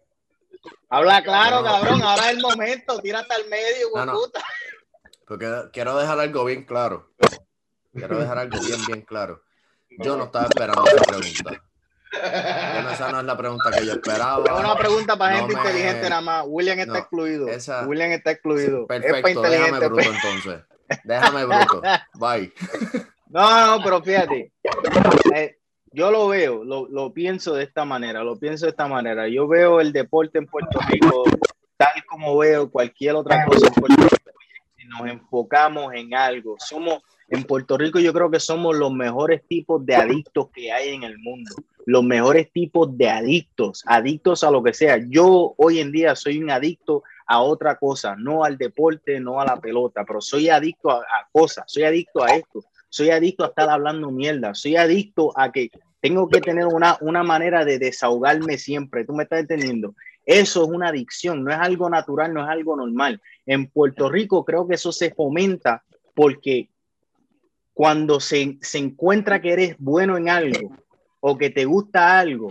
Habla claro, cabrón. Ahora es el momento. Tírate al medio, no, puta. Porque quiero dejar algo bien claro. Quiero dejar algo bien, bien claro. Yo no estaba esperando esa pregunta. Esa no es la pregunta que yo esperaba. Es una pregunta para gente inteligente nada más. William está excluido. William está excluido. Perfecto, déjame bruto pues. entonces. Déjame, bruto. Bye. No, no, pero fíjate. Eh, yo lo veo, lo, lo, pienso de esta manera, lo pienso de esta manera. Yo veo el deporte en Puerto Rico tal como veo cualquier otra cosa en Puerto Rico. Si nos enfocamos en algo, somos en Puerto Rico yo creo que somos los mejores tipos de adictos que hay en el mundo, los mejores tipos de adictos, adictos a lo que sea. Yo hoy en día soy un adicto a otra cosa, no al deporte, no a la pelota, pero soy adicto a, cosas, soy adicto a esto, soy adicto a estar hablando mierda, soy adicto a que tengo que tener una, una manera de desahogarme siempre, tú me estás entendiendo. Eso es una adicción, no es algo natural, no es algo normal. En Puerto Rico creo que eso se fomenta porque cuando se, se encuentra que eres bueno en algo o que te gusta algo,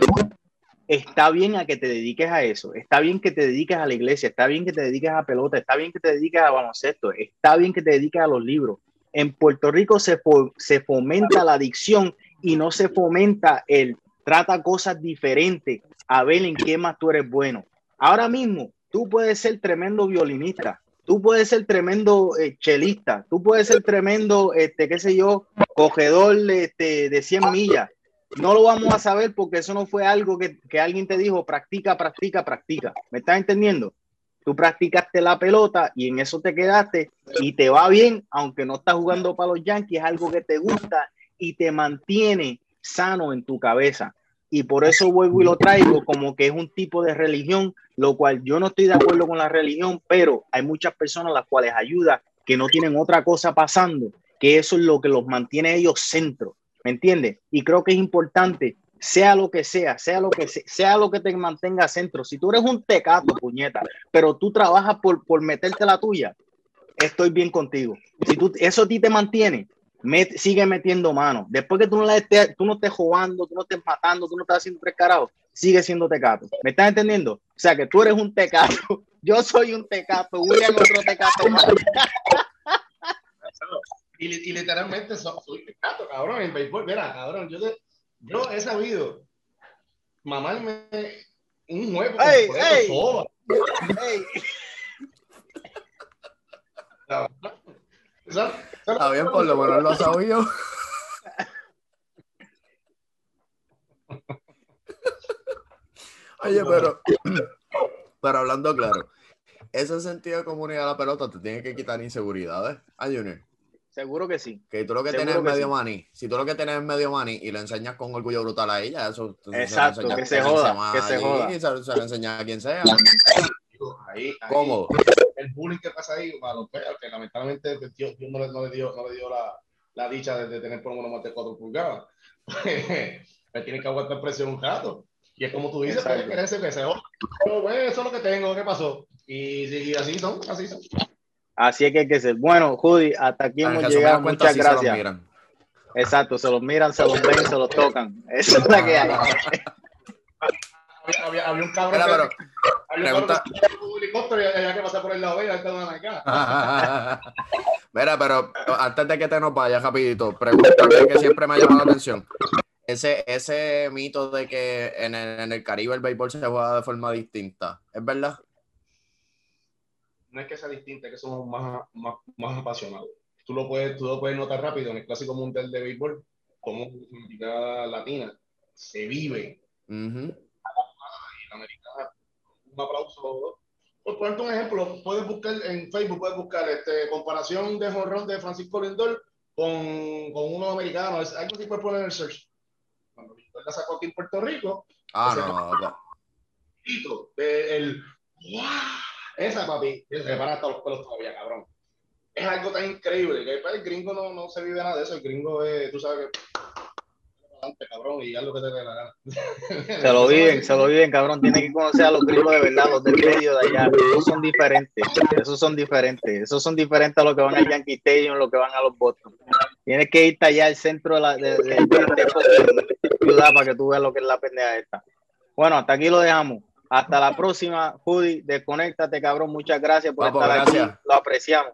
está bien a que te dediques a eso, está bien que te dediques a la iglesia, está bien que te dediques a pelota, está bien que te dediques a baloncesto, está bien que te dediques a los libros. En Puerto Rico se, se fomenta la adicción y no se fomenta el trata cosas diferentes a ver en qué más tú eres bueno. Ahora mismo, tú puedes ser tremendo violinista, Tú puedes ser tremendo eh, chelista, tú puedes ser tremendo, este, qué sé yo, cogedor este, de 100 millas. No lo vamos a saber porque eso no fue algo que, que alguien te dijo, practica, practica, practica. ¿Me estás entendiendo? Tú practicaste la pelota y en eso te quedaste y te va bien, aunque no estás jugando para los Yankees, es algo que te gusta y te mantiene sano en tu cabeza. Y por eso vuelvo y lo traigo como que es un tipo de religión, lo cual yo no estoy de acuerdo con la religión, pero hay muchas personas las cuales ayuda que no tienen otra cosa pasando, que eso es lo que los mantiene ellos centro, ¿me entiendes? Y creo que es importante, sea lo que sea, sea lo que sea, sea lo que te mantenga centro. Si tú eres un tecato, puñeta, pero tú trabajas por, por meterte la tuya, estoy bien contigo. Si tú, eso a ti te mantiene, sigue metiendo mano. Después que tú no, la estés, tú no estés jugando, tú no estés matando, tú no estás haciendo tres carados, sigue siendo tecato. ¿Me estás entendiendo? O sea, que tú eres un tecato, yo soy un tecato, William otro tecato. y, y, literalmente soy tecato, cabrón, en béisbol. Mira, cabrón, yo, yo he sabido mamarme un juego ¡Ey, ey! ¡Ey! Está bien, por lo menos lo sabía. Oye, pero, pero hablando claro, ese sentido de comunidad de la pelota te tiene que quitar inseguridades a Junior. Seguro que sí. Que tú lo que tienes es medio sí. si tú lo que tienes es medio money y le enseñas con orgullo brutal a ella, eso Exacto, que, se joda, que se joda. Y se, se lo enseña a quien sea. Ahí, ahí, Cómodo el bullying que pasa ahí para los perros, que lamentablemente pues, Dios, no, le, no, le, dio, no le dio la, la dicha de, de, tener por lo menos más de 4 pulgadas. Él tiene que aguantar presión un rato. Y es como tú dices, pues, que que se oh, eso es lo que tengo, ¿qué pasó? Y, y, así son, así son. Así es que hay que ser. Bueno, Judy, hasta aquí hemos llegado. Muchas gracias. Exacto, se los miran, se los ven, se los tocan. Esa es la que hay. había, había, había, un cabrón. Pero, que, pregunta... un helicóptero y había que pasar por el lado de ella, una Mira, pero antes de que te nos vayas rapidito, pregúntame que siempre me ha llamado la atención. Ese, ese mito de que en el, en el Caribe el béisbol se juega de forma distinta, ¿es verdad? No es que sea distinta, es que somos más, más, más apasionados. Tú lo, puedes, tú lo puedes notar rápido en el clásico mundial de béisbol, como la latina se vive. Uh -huh americana. Un aplauso. Por ponerte un ejemplo, puedes buscar en Facebook, puedes buscar este, comparación de jonrón de Francisco Lindor con, con uno americano. Es algo que puedes poner en el search. Cuando Lindor la sacó aquí en Puerto Rico. Ah, no, no. el, ¡Wow! Esa, papi, se para hasta los pelos todavía, cabrón. Es algo tan increíble que el gringo no, no se vive nada de eso. El gringo es, tú sabes que cabrón, y lo que te dé la gana. Se lo viven, se lo viven, cabrón. Tiene que conocer a los gringos de verdad, los del medio de allá. Esos son diferentes, esos son diferentes. Esos son diferentes a los que van al Yankee Stadium, los que van a los Boston. Tienes que irte allá al centro de la de, de, de, ciudad para que tú veas lo que es la pendeja esta. Bueno, hasta aquí lo dejamos. Hasta la próxima, Judy. Desconéctate, cabrón. Muchas gracias por Papo, estar gracias. aquí. Lo apreciamos.